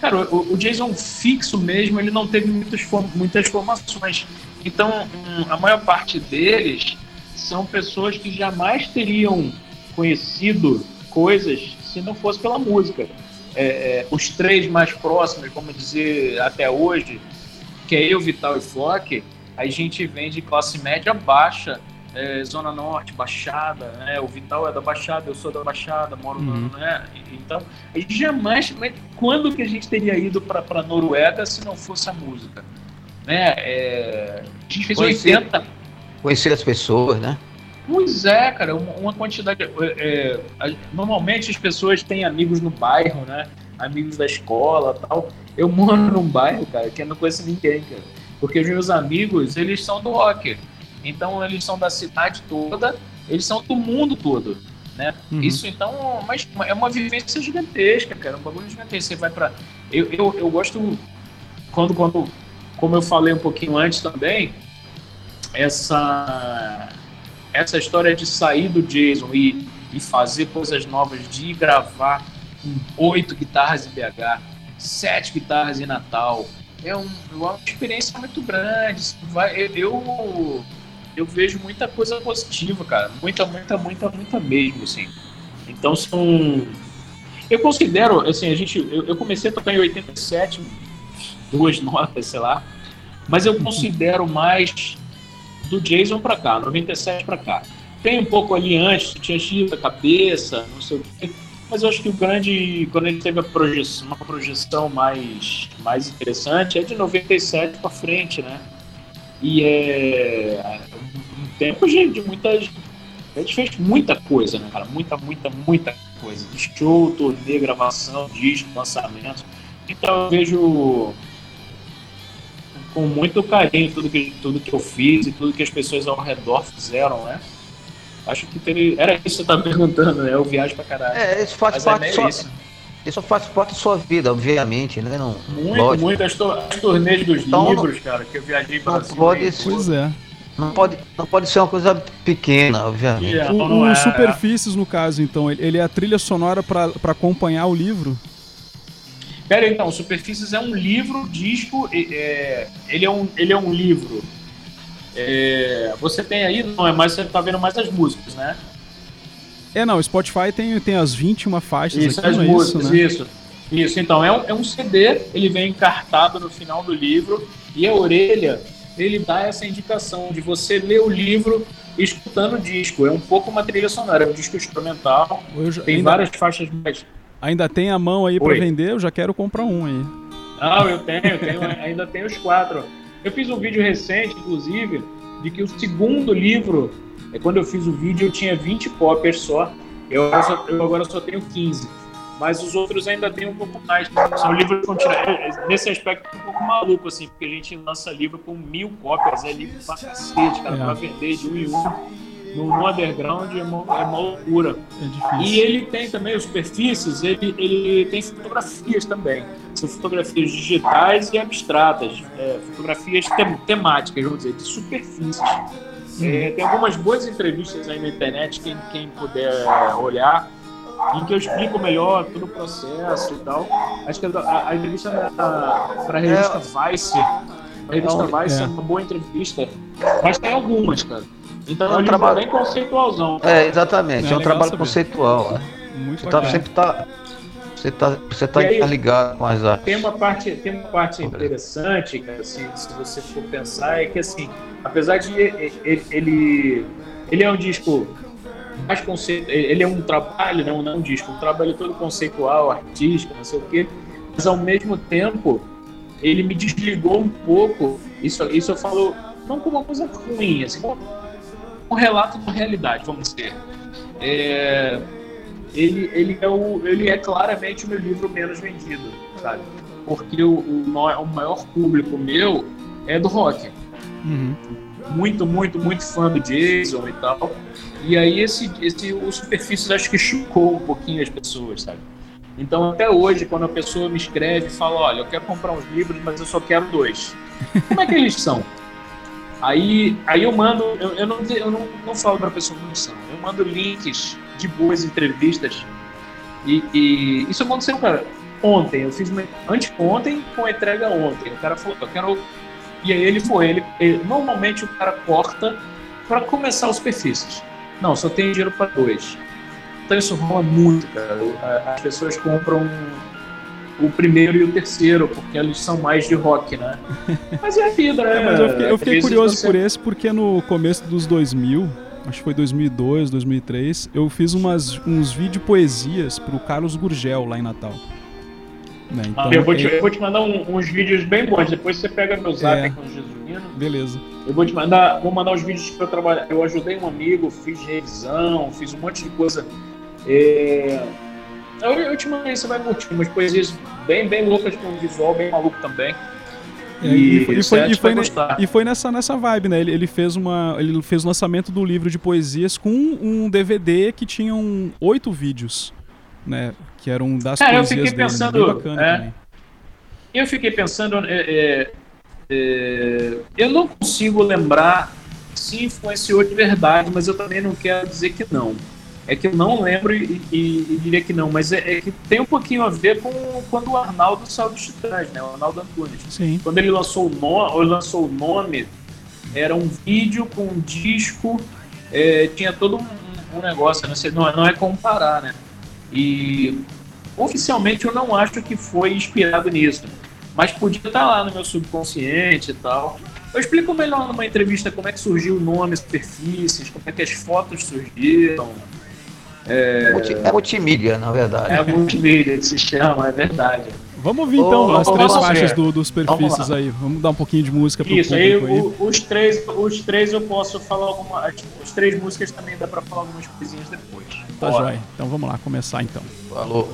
Cara, o, o Jason fixo mesmo, ele não teve muitas, muitas formações. Então, um, a maior parte deles são pessoas que jamais teriam conhecido coisas se não fosse pela música. É, é, os três mais próximos, vamos dizer, até hoje, que é eu, Vital e Flock, a gente vem de classe média baixa, é, Zona Norte, Baixada, né? o Vital é da Baixada, eu sou da Baixada, moro uhum. no, né? Então, a gente jamais, quando que a gente teria ido para Noruega se não fosse a música? Né? É, a gente fez conhecer, 80... Conhecer as pessoas, né? Pois é, cara, uma, quantidade. É, é, normalmente as pessoas têm amigos no bairro, né? Amigos da escola tal. Eu moro num bairro, cara, que eu não conheço ninguém, cara. Porque os meus amigos, eles são do rock. Então eles são da cidade toda, eles são do mundo todo. Né? Uhum. Isso então mas é uma vivência gigantesca, cara. Um bagulho gigantesco. Você vai pra. Eu, eu, eu gosto. Quando, quando, como eu falei um pouquinho antes também, essa essa história de sair do Jason e, e fazer coisas novas, de gravar com oito guitarras em BH, sete guitarras em Natal, é, um, é uma experiência muito grande. Vai, eu, eu vejo muita coisa positiva, cara. Muita, muita, muita, muita mesmo, assim. Então são. Eu considero, assim, a gente. Eu, eu comecei a tocar em 87, duas notas, sei lá. Mas eu considero mais do Jason para cá, 97 para cá. Tem um pouco ali antes, tinha Chita, cabeça, não sei o quê. Mas eu acho que o grande, quando ele teve projeção, uma projeção mais, mais interessante, é de 97 para frente, né? E é um tempo de, de muitas. A gente fez muita coisa, né, cara? Muita, muita, muita coisa. De show, turnê, gravação, disco, lançamento. Então eu vejo com muito carinho tudo que, tudo que eu fiz e tudo que as pessoas ao redor fizeram, né? Acho que teve, era isso que você tá perguntando, né? Eu viajo pra caralho. É, isso faz Mas parte é só, isso. isso faz parte da sua vida, obviamente, né? Não, muito, lógico. muito. As, to, as turnês dos então, livros, cara, que eu viajei para Não pode ser. Pois é. Não pode, não pode ser uma coisa pequena, obviamente. Yeah, o, o é, Superfícies, no caso, então, ele é a trilha sonora para acompanhar o livro? Pera então, Superfícies é um livro, disco, é, ele, é um, ele é um livro. É, você tem aí, não é mais, você tá vendo mais as músicas, né? É, não, o Spotify tem, tem as 21 faixas isso, aqui, as é músicas, isso, né? isso. Isso, então, é um, é um CD, ele vem encartado no final do livro, e a orelha, ele dá essa indicação de você ler o livro escutando o disco. É um pouco uma trilha sonora, é um disco instrumental, já, tem ainda... várias faixas mais Ainda tem a mão aí para vender? Eu já quero comprar um aí. Não, eu tenho, eu tenho ainda tenho os quatro. Eu fiz um vídeo recente, inclusive, de que o segundo livro, é quando eu fiz o vídeo, eu tinha 20 cópias só. Eu, eu agora só tenho 15. mas os outros ainda tem um pouco mais. São livros nesse aspecto um pouco maluco, assim, porque a gente lança livro com mil cópias, é livro pra cacete, cara, é. pra vender de um em um. No, no underground é uma, é uma loucura. É e ele tem também os superfícies, ele, ele tem fotografias também. São fotografias digitais e abstratas, é, fotografias tem, temáticas, vamos dizer, de superfícies. É, tem algumas boas entrevistas aí na internet, quem, quem puder olhar, em que eu explico melhor todo o processo e tal. Acho que a, a entrevista para a revista é. Vice, a revista é. Vice é. é uma boa entrevista, mas tem algumas, cara. Então é um, é trabalho bem conceitualzão. É, exatamente, é, é um trabalho saber. conceitual. Né? Muito você tá, sempre tá você tá, você tá aí, ligado com as artes. Tem uma parte, tem uma parte interessante, cara, se, se você for pensar, é que assim, apesar de ele, ele, ele é um disco mais conceito, ele é um trabalho, não, não um disco, um trabalho todo conceitual, artístico, não sei o quê, mas ao mesmo tempo ele me desligou um pouco. Isso, isso eu falo não como uma coisa ruim, assim, como um relato da realidade, vamos dizer. É, ele, ele, é o, ele é claramente o meu livro menos vendido, sabe? Porque o, o, o maior público meu é do rock. Uhum. Muito, muito, muito fã do Jason e tal. E aí esse, esse, o Superfícies acho que chocou um pouquinho as pessoas, sabe? Então até hoje, quando a pessoa me escreve e fala, olha, eu quero comprar uns livros, mas eu só quero dois. Como é que eles são? Aí, aí eu mando, eu, eu, não, eu não, não falo para a pessoa como são, eu mando links de boas entrevistas. E, e isso aconteceu, cara, ontem. Eu fiz uma anteontem com entrega ontem. O cara falou, eu quero. E aí ele foi. Ele, ele normalmente o cara corta para começar os superfícies. Não, só tem dinheiro para dois. Então isso rola muito, cara. As pessoas compram o primeiro e o terceiro, porque eles são mais de rock, né? Mas é a vida, né? É, mas eu fiquei, eu fiquei curioso você... por esse, porque no começo dos 2000, acho que foi 2002, 2003, eu fiz umas, uns vídeo poesias pro Carlos Gurgel lá em Natal. Né? Então, eu, vou te, é... eu, vou te, mandar um, uns vídeos bem bons, depois você pega meu zap é... com o Jesuíno. Beleza. Eu vou te mandar, vou mandar os vídeos que eu trabalhar. Eu ajudei um amigo, fiz revisão, fiz um monte de coisa. É... Eu, eu te mandei, você vai curtir umas poesias bem, bem loucas com um visual bem maluco também. É, e, e, foi, e, foi, e, foi, e, foi, nessa, nessa vibe, né? Ele, ele, fez uma, ele fez o lançamento do livro de poesias com um DVD que tinha oito vídeos, né? Que eram das é, poesias eu fiquei dele. Né? Pensando, bacana é. Eu fiquei pensando, é, é, é, eu não consigo lembrar se influenciou de verdade, mas eu também não quero dizer que não é que eu não lembro e, e, e diria que não, mas é, é, que tem um pouquinho a ver com quando o Arnaldo saiu dos Titãs, né? O Arnaldo Antunes. Sim. Quando ele lançou o, no, lançou o nome, era um vídeo com um disco, é, tinha todo um, um negócio, não, sei, não, não é comparar, né? E oficialmente eu não acho que foi inspirado nisso, mas podia estar lá no meu subconsciente e tal. Eu explico melhor numa entrevista como é que surgiu o nome, superfícies, como é que as fotos surgiram, é... é multimídia, na verdade. É multimídia que se chama, é verdade. Vamos ouvir então oh, as três faixas do, dos perfis aí. Vamos dar um pouquinho de música pro Isso, público aí. aí. Os, três, os três eu posso falar algumas. As três músicas também dá pra falar algumas coisinhas depois. Tá jóia. Então vamos lá, começar então. Falou.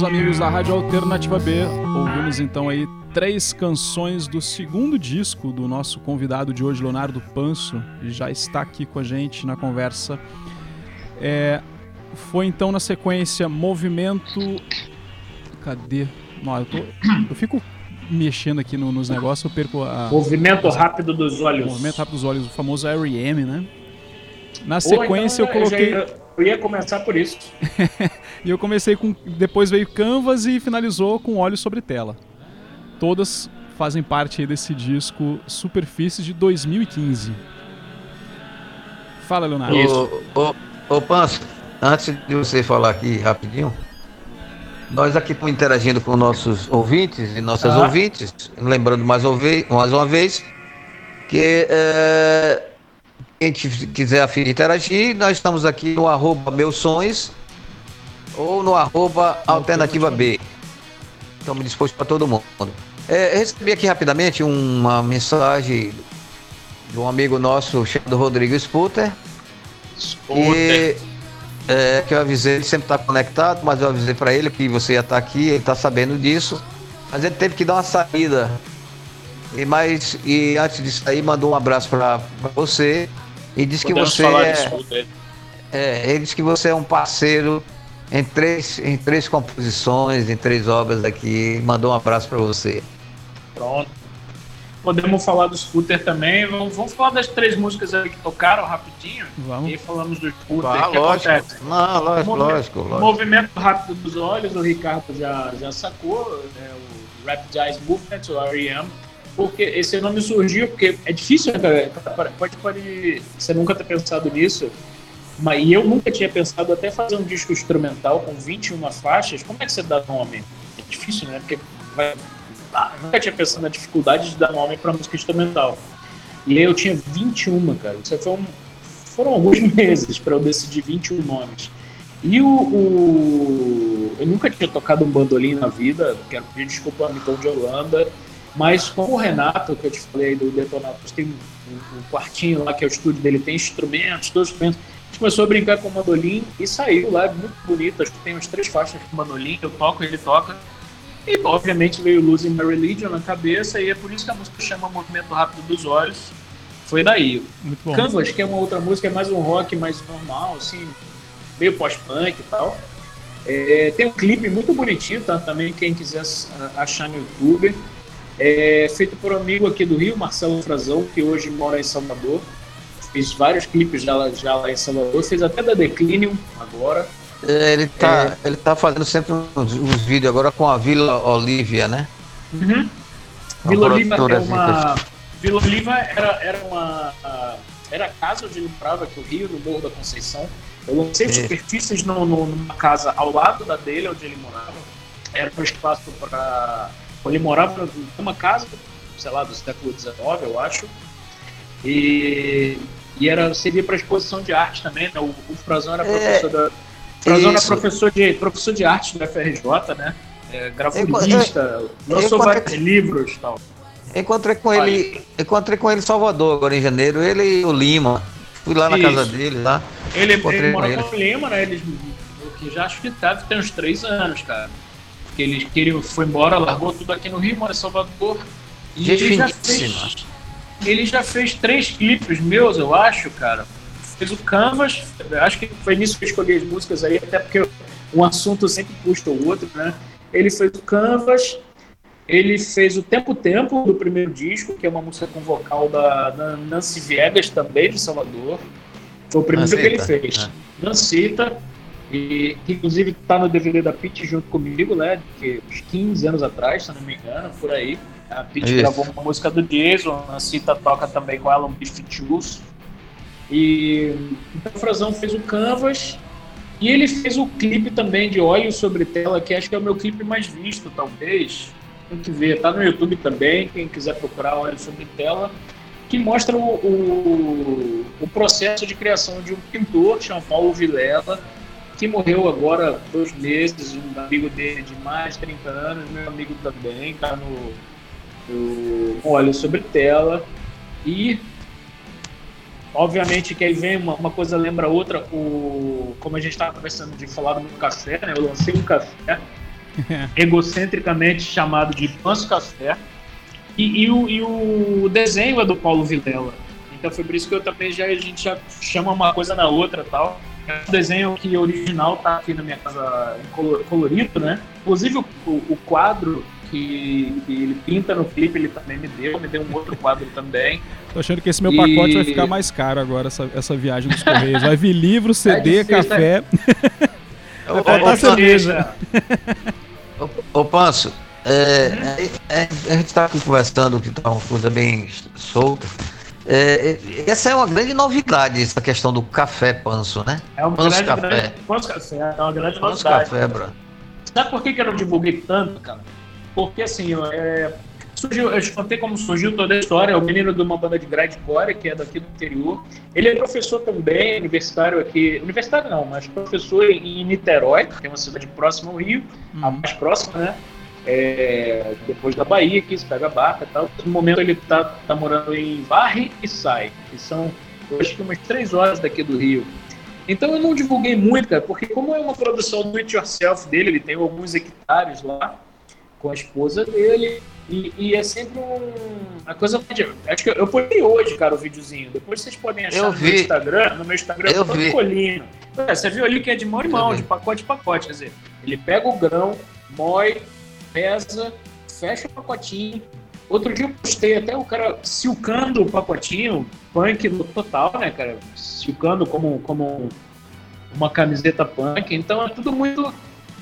Meus amigos da Rádio Alternativa B. Ouvimos então aí três canções do segundo disco do nosso convidado de hoje, Leonardo Panso, e já está aqui com a gente na conversa. É, foi então na sequência Movimento. Cadê? Não, eu, tô... eu fico mexendo aqui no, nos negócios, eu perco a. Movimento rápido dos olhos. Movimento rápido dos olhos, o famoso R.E.M., né? Na sequência então, eu coloquei. Eu, eu ia começar por isso. e eu comecei com. Depois veio Canvas e finalizou com Olhos sobre Tela. Todas fazem parte desse disco Superfície de 2015. Fala, Leonardo. Ô, ô, ô Panso, antes de você falar aqui rapidinho, nós aqui estamos interagindo com nossos ouvintes e nossas ah. ouvintes, lembrando mais, mais uma vez que é, quem quiser interagir, nós estamos aqui no arroba meus sonhos ou no arroba alternativa B. Estamos dispostos para todo mundo. É, recebi aqui rapidamente uma mensagem de um amigo nosso chamado Rodrigo Sputer. Sputer. E é, que eu avisei, ele sempre está conectado, mas eu avisei para ele que você ia estar tá aqui, ele está sabendo disso. Mas ele teve que dar uma saída. E, mais, e antes de sair, mandou um abraço para você e disse que você é, é, ele disse que você é um parceiro em três, em três composições, em três obras aqui. Mandou um abraço para você. Pronto. Podemos falar do Scooter também. Vamos, vamos falar das três músicas aí que tocaram rapidinho. Vamos. E aí falamos do Scooter. Ah, que lógico. Acontece? Não, lógico, lógico, lógico. Movimento rápido dos olhos, o Ricardo já, já sacou. Né, o Rapid Eyes Movement, o R.E.M. Porque esse nome surgiu, porque é difícil, né, Pode, pode você nunca ter pensado nisso. Mas, e eu nunca tinha pensado até fazer um disco instrumental com 21 faixas. Como é que você dá nome? É difícil, né? Porque vai, ah, nunca tinha pensado na dificuldade de dar nome para música instrumental. E aí eu tinha 21, cara. Isso foi um, foram alguns meses para eu decidir 21 nomes. E o, o, Eu nunca tinha tocado um bandolim na vida, quero pedir desculpa ao Amigão de Holanda, mas com o Renato, que eu te falei do Detonatus, tem um, um, quartinho lá que é o estúdio dele, tem instrumentos, todos os instrumentos. A gente começou a brincar com o mandolim e saiu lá, muito bonito. Acho que tem umas três faixas com o mandolim, eu toco, ele toca. E obviamente veio Losing My Religion na cabeça, e é por isso que a música chama Movimento Rápido dos Olhos. Foi daí. Muito bom. Canvas, que é uma outra música, é mais um rock mais normal, assim, meio pós-punk e tal. É, tem um clipe muito bonitinho, tá? Também quem quiser achar no YouTube. É feito por um amigo aqui do Rio, Marcelo Frazão, que hoje mora em Salvador. Fiz vários clipes já, já lá em Salvador. Fez até da Declinium agora. É, ele tá, é... ele tá fazendo sempre uns, uns, vídeos agora com a Vila Olívia, né? Uhum. Vila Olívia é uma. Vila Olívia era, era uma. Era a casa onde ele morava aqui, o Rio, no Morro da Conceição. Eu lancei é. superfícies no, no, numa casa ao lado da dele, onde ele morava. Era um espaço para. Ele morava numa casa, sei lá, do século XIX, eu acho. E, e era, servia para exposição de arte também, né? O, o Frazão era é. professor é. da Frazão é professor de, professor de arte do FRJ, né? É, gravurista, lançou vários livros e tal. Encontrei com ele, encontrei com ele em Salvador agora em janeiro, ele e o Lima. Fui lá na Isso. casa dele lá. Ele, ele mora com, o Lima, né? Eles, que já acho que deve ter uns três anos, cara. Porque ele, que ele foi embora, largou tudo aqui no Rio, mora em Salvador. E ele já, fez, ele já fez três clipes meus, eu acho, cara fez o Canvas, acho que foi nisso que eu escolhi as músicas aí, até porque um assunto sempre puxa o outro, né? Ele fez o Canvas, ele fez o Tempo Tempo do primeiro disco, que é uma música com vocal da, da Nancy Viegas, também de Salvador. Foi o primeiro Nancita. que ele fez. É. Nancita, e que inclusive está no DVD da Pete junto comigo, né? De uns 15 anos atrás, se não me engano, por aí. A Pete gravou uma música do Jason, a Nancita toca também com ela um Beef Juice. E então o Frazão fez o Canvas e ele fez o clipe também de Óleo sobre Tela, que acho que é o meu clipe mais visto, talvez. Tem que ver, tá no YouTube também, quem quiser procurar Óleo sobre Tela, que mostra o, o, o processo de criação de um pintor, chamado Paulo Vilela, que morreu agora dois meses, um amigo dele de mais de 30 anos, meu amigo também, tá no, no Óleo sobre Tela. E Obviamente que aí vem uma, uma coisa lembra outra, o, como a gente estava conversando de falar do meu café, né? Eu lancei um café egocentricamente chamado de Panço Café. E, e, o, e o desenho é do Paulo Vilela. Então foi por isso que eu também já, a gente já chama uma coisa na outra tal. É um desenho que original tá aqui na minha casa colorido, né? Inclusive o, o quadro que, que, ele pinta no clipe, ele também me deu, me deu um outro quadro também. Tô achando que esse meu e... pacote vai ficar mais caro agora, essa, essa viagem dos Correios. Vai vir livro, CD, é café. Vai faltar cerveja. Ô, Panso, é, é, a gente está aqui conversando que tá uma coisa bem solta. É, essa é uma grande novidade, essa questão do café panso, né? É um panso grande, café. Grande, panso café, é uma grande panso novidade. café, bro. Sabe por que, que eu não divulguei tanto, cara? Porque assim, é, surgiu, eu te contei como surgiu toda a história. É o menino de uma banda de grindcore, que é daqui do interior. Ele é professor também, universitário aqui. Universitário não, mas professor em Niterói, que é uma cidade próxima ao Rio, hum. a mais próxima, né? é, depois da Bahia, que se pega a barca e tal. No momento ele está tá morando em Barre e Sai, que são, acho que umas três horas daqui do Rio. Então eu não divulguei muito, cara, porque como é uma produção do it yourself dele, ele tem alguns hectares lá com a esposa dele, e, e é sempre um, a coisa. Acho que eu, eu postei hoje, cara, o videozinho. Depois vocês podem achar eu no vi. meu Instagram. No meu Instagram eu vi. colino. É, você viu ali que é de mão em mão, de pacote em pacote. Quer dizer, ele pega o grão, moe, pesa, fecha o pacotinho. Outro dia eu postei até o cara silcando o pacotinho, punk no total, né, cara? Silcando como, como uma camiseta punk. Então é tudo muito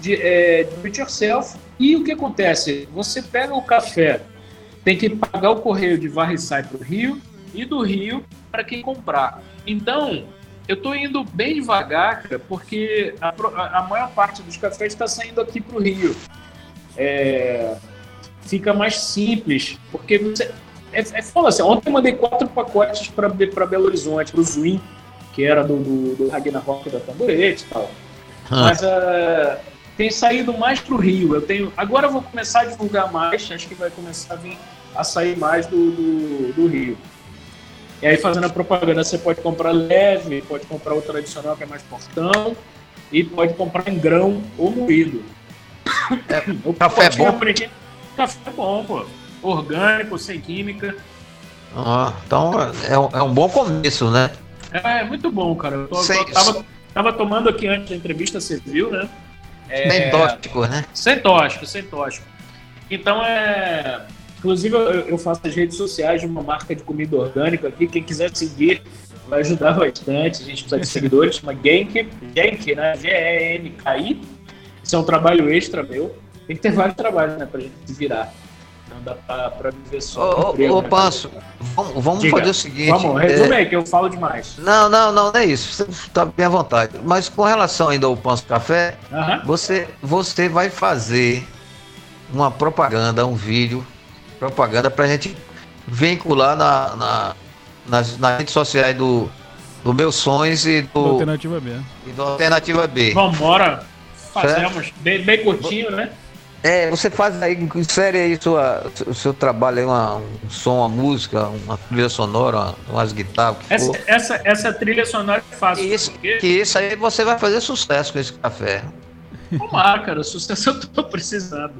de, é, do it yourself. E o que acontece? Você pega o café, tem que pagar o correio de varre e sai para o Rio e do Rio para quem comprar. Então, eu estou indo bem devagar, cara, porque a, a maior parte dos cafés está saindo aqui para o Rio é, fica mais simples, porque você, é, é foda assim, ontem eu mandei quatro pacotes para Belo Horizonte, para o Zwin, que era do, do, do Ragnarok da Tamborete e tal. Ah. Mas uh, tem saído mais para o Rio. Eu tenho, agora eu vou começar a divulgar mais, acho que vai começar a vir a sair mais do, do, do Rio. E aí, fazendo a propaganda, você pode comprar leve, pode comprar o tradicional, que é mais portão, e pode comprar em grão ou moído. É, o café é bom? Café é bom, pô. Orgânico, sem química. Ah, então é um, é um bom começo, né? É, é muito bom, cara. Eu, tô, sem, eu tava, tava tomando aqui antes da entrevista, você viu, né? É, sem tóxico, né? Sem tóxico, sem tóxico. Então é. Inclusive, eu, faço as redes sociais de uma marca de comida orgânica aqui. Quem quiser seguir vai ajudar bastante. A gente precisa de seguidores, chama Genk, Genk, né? G-E-N-K-I. Isso é um trabalho extra meu. Tem que ter vários trabalhos, né, pra gente se virar. Não dá pra, pra viver só. Ô, emprego, ô, né? Panso, vamos, vamos fazer o seguinte. Vamos, resume é... aí, que eu falo demais. Não, não, não, não é isso. Você tá bem à vontade. Mas com relação ainda ao Panso Café, uh -huh. você, você vai fazer uma propaganda, um vídeo, propaganda pra gente vincular na, na, nas, nas redes sociais do, do Meus Sonhos e do, do Alternativa B. E do Alternativa B. Vambora! Fazemos, bem, bem curtinho, né? É, você faz aí, insere aí sua, o seu trabalho aí, uma, um som, uma música, uma trilha sonora, umas guitarras. Essa, essa, essa, trilha sonora é fácil. Isso, porque... Que isso aí você vai fazer sucesso com esse café. Tomara, cara, sucesso eu tô precisando.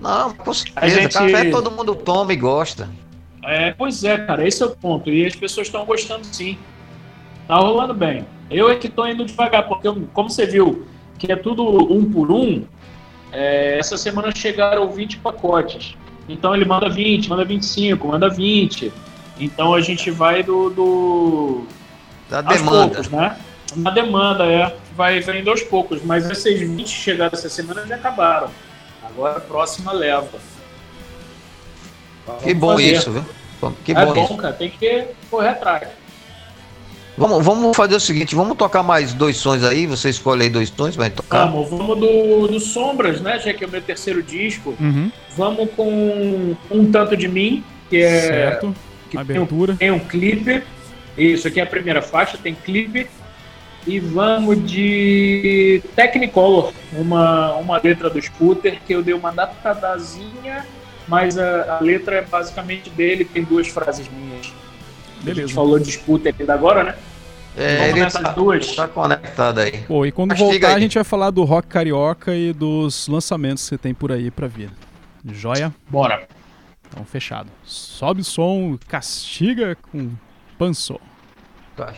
Não, com certeza, gente... café todo mundo toma e gosta. É, pois é, cara, esse é o ponto. E as pessoas estão gostando sim. Tá rolando bem. Eu é que tô indo devagar, porque como você viu, que é tudo um por um, é, essa semana chegaram 20 pacotes. Então ele manda 20, manda 25, manda 20. Então a gente vai do. do da demanda. Poucos, né? Na demanda, é. Vai vendo aos poucos. Mas esses 20 chegaram essa semana já acabaram. Agora a próxima leva. que bom fazer. isso, viu? Que é bom, bom cara. Tem que correr atrás. Vamos, vamos fazer o seguinte, vamos tocar mais dois sons aí, você escolhe aí dois sons, vai tocar. Vamos, vamos do, do Sombras, né, já que é o meu terceiro disco. Uhum. Vamos com Um Tanto de Mim, que é... Certo, que abertura. Tem um, tem um clipe, isso aqui é a primeira faixa, tem clipe. E vamos de Technicolor, uma, uma letra do Scooter, que eu dei uma adaptadazinha, mas a, a letra é basicamente dele, tem duas frases minhas. Beleza. A gente falou disputa ainda agora, né? É, ele tá, duas. tá conectado aí. Pô, e quando Mas voltar a gente vai falar do rock carioca e dos lançamentos que você tem por aí pra vir. Joia? Bora. Então, fechado. Sobe o som, castiga com panço. Tá.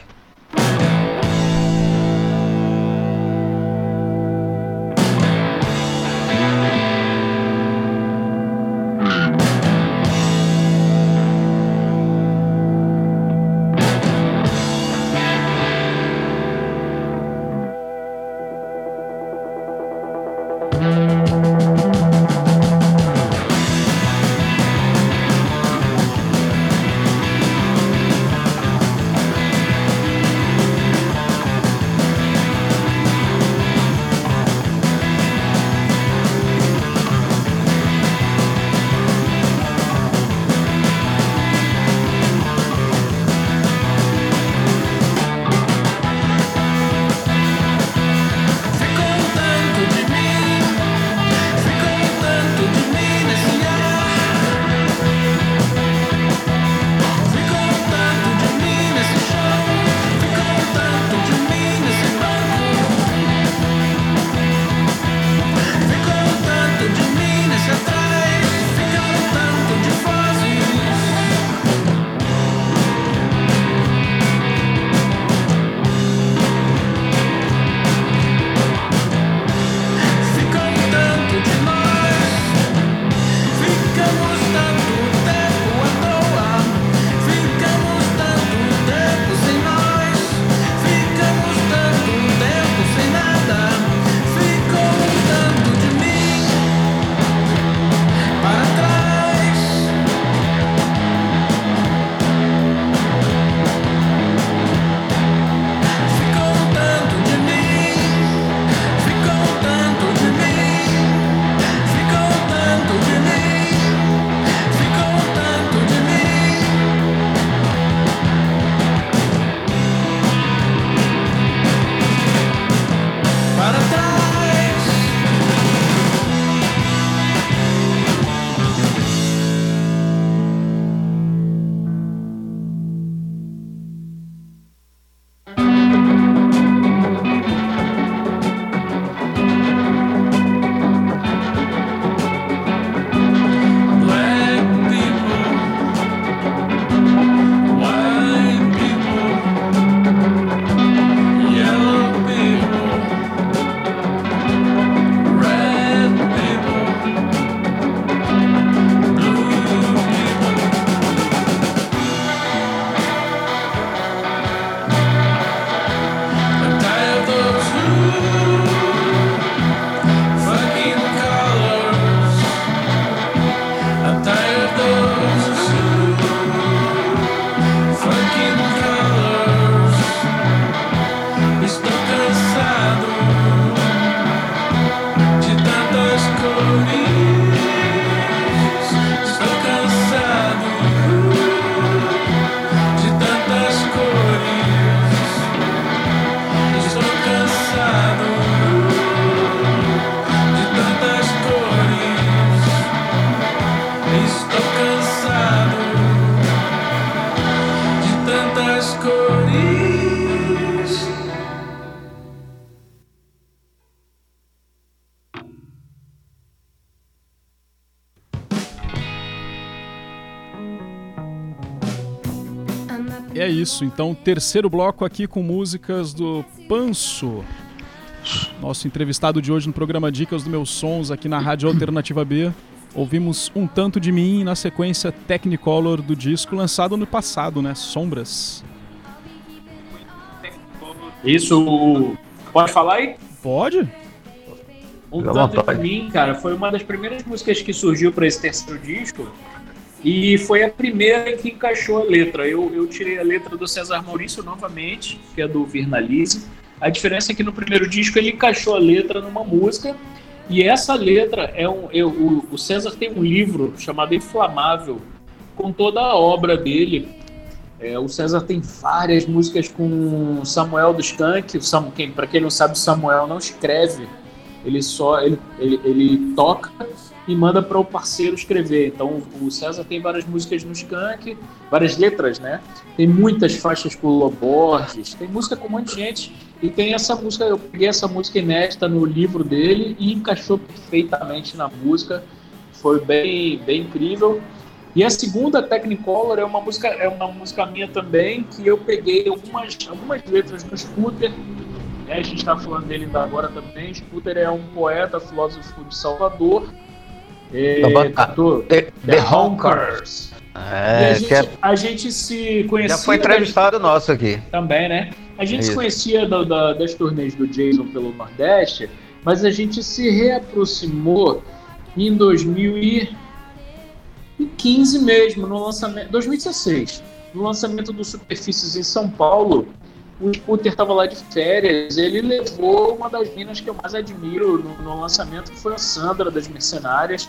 Isso. Então, terceiro bloco aqui com músicas do Panso. Nosso entrevistado de hoje no programa Dicas do Meus Sons aqui na Rádio Alternativa B. Ouvimos Um Tanto de Mim e na sequência Technicolor do disco lançado no passado, né? Sombras. Isso. Pode falar aí? Pode. Um Tanto de Mim, cara, foi uma das primeiras músicas que surgiu para esse terceiro disco. E foi a primeira que encaixou a letra. Eu, eu tirei a letra do César Maurício novamente, que é do Virnalize. A diferença é que no primeiro disco ele encaixou a letra numa música. E essa letra é um. Eu, o, o César tem um livro chamado Inflamável, com toda a obra dele. É, o César tem várias músicas com Samuel dos Tanques. Sam, quem, para quem não sabe, Samuel não escreve Ele só ele, ele, ele toca e manda para o parceiro escrever. Então o César tem várias músicas no Skank, várias letras, né? Tem muitas faixas com Loborges, tem música com um monte de gente. E tem essa música, eu peguei essa música inédita no livro dele e encaixou perfeitamente na música. Foi bem, bem incrível. E a segunda Technicolor é uma música, é uma música minha também, que eu peguei algumas, algumas letras do Scooter. Né? A gente está falando dele agora também. Scooter é um poeta, filósofo de Salvador é, The, The Honkers. É, a, gente, é... a, gente, se conhecia. Já foi entrevistado da... nosso aqui. Também, né? A gente Isso. se conhecia da, da, das turnês do Jason pelo Nordeste, mas a gente se reaproximou em 2015 mesmo, no lançamento. 2016, no lançamento do Superfícies em São Paulo. O Scooter estava lá de férias, ele levou uma das minas que eu mais admiro no, no lançamento, que foi a Sandra das Mercenárias.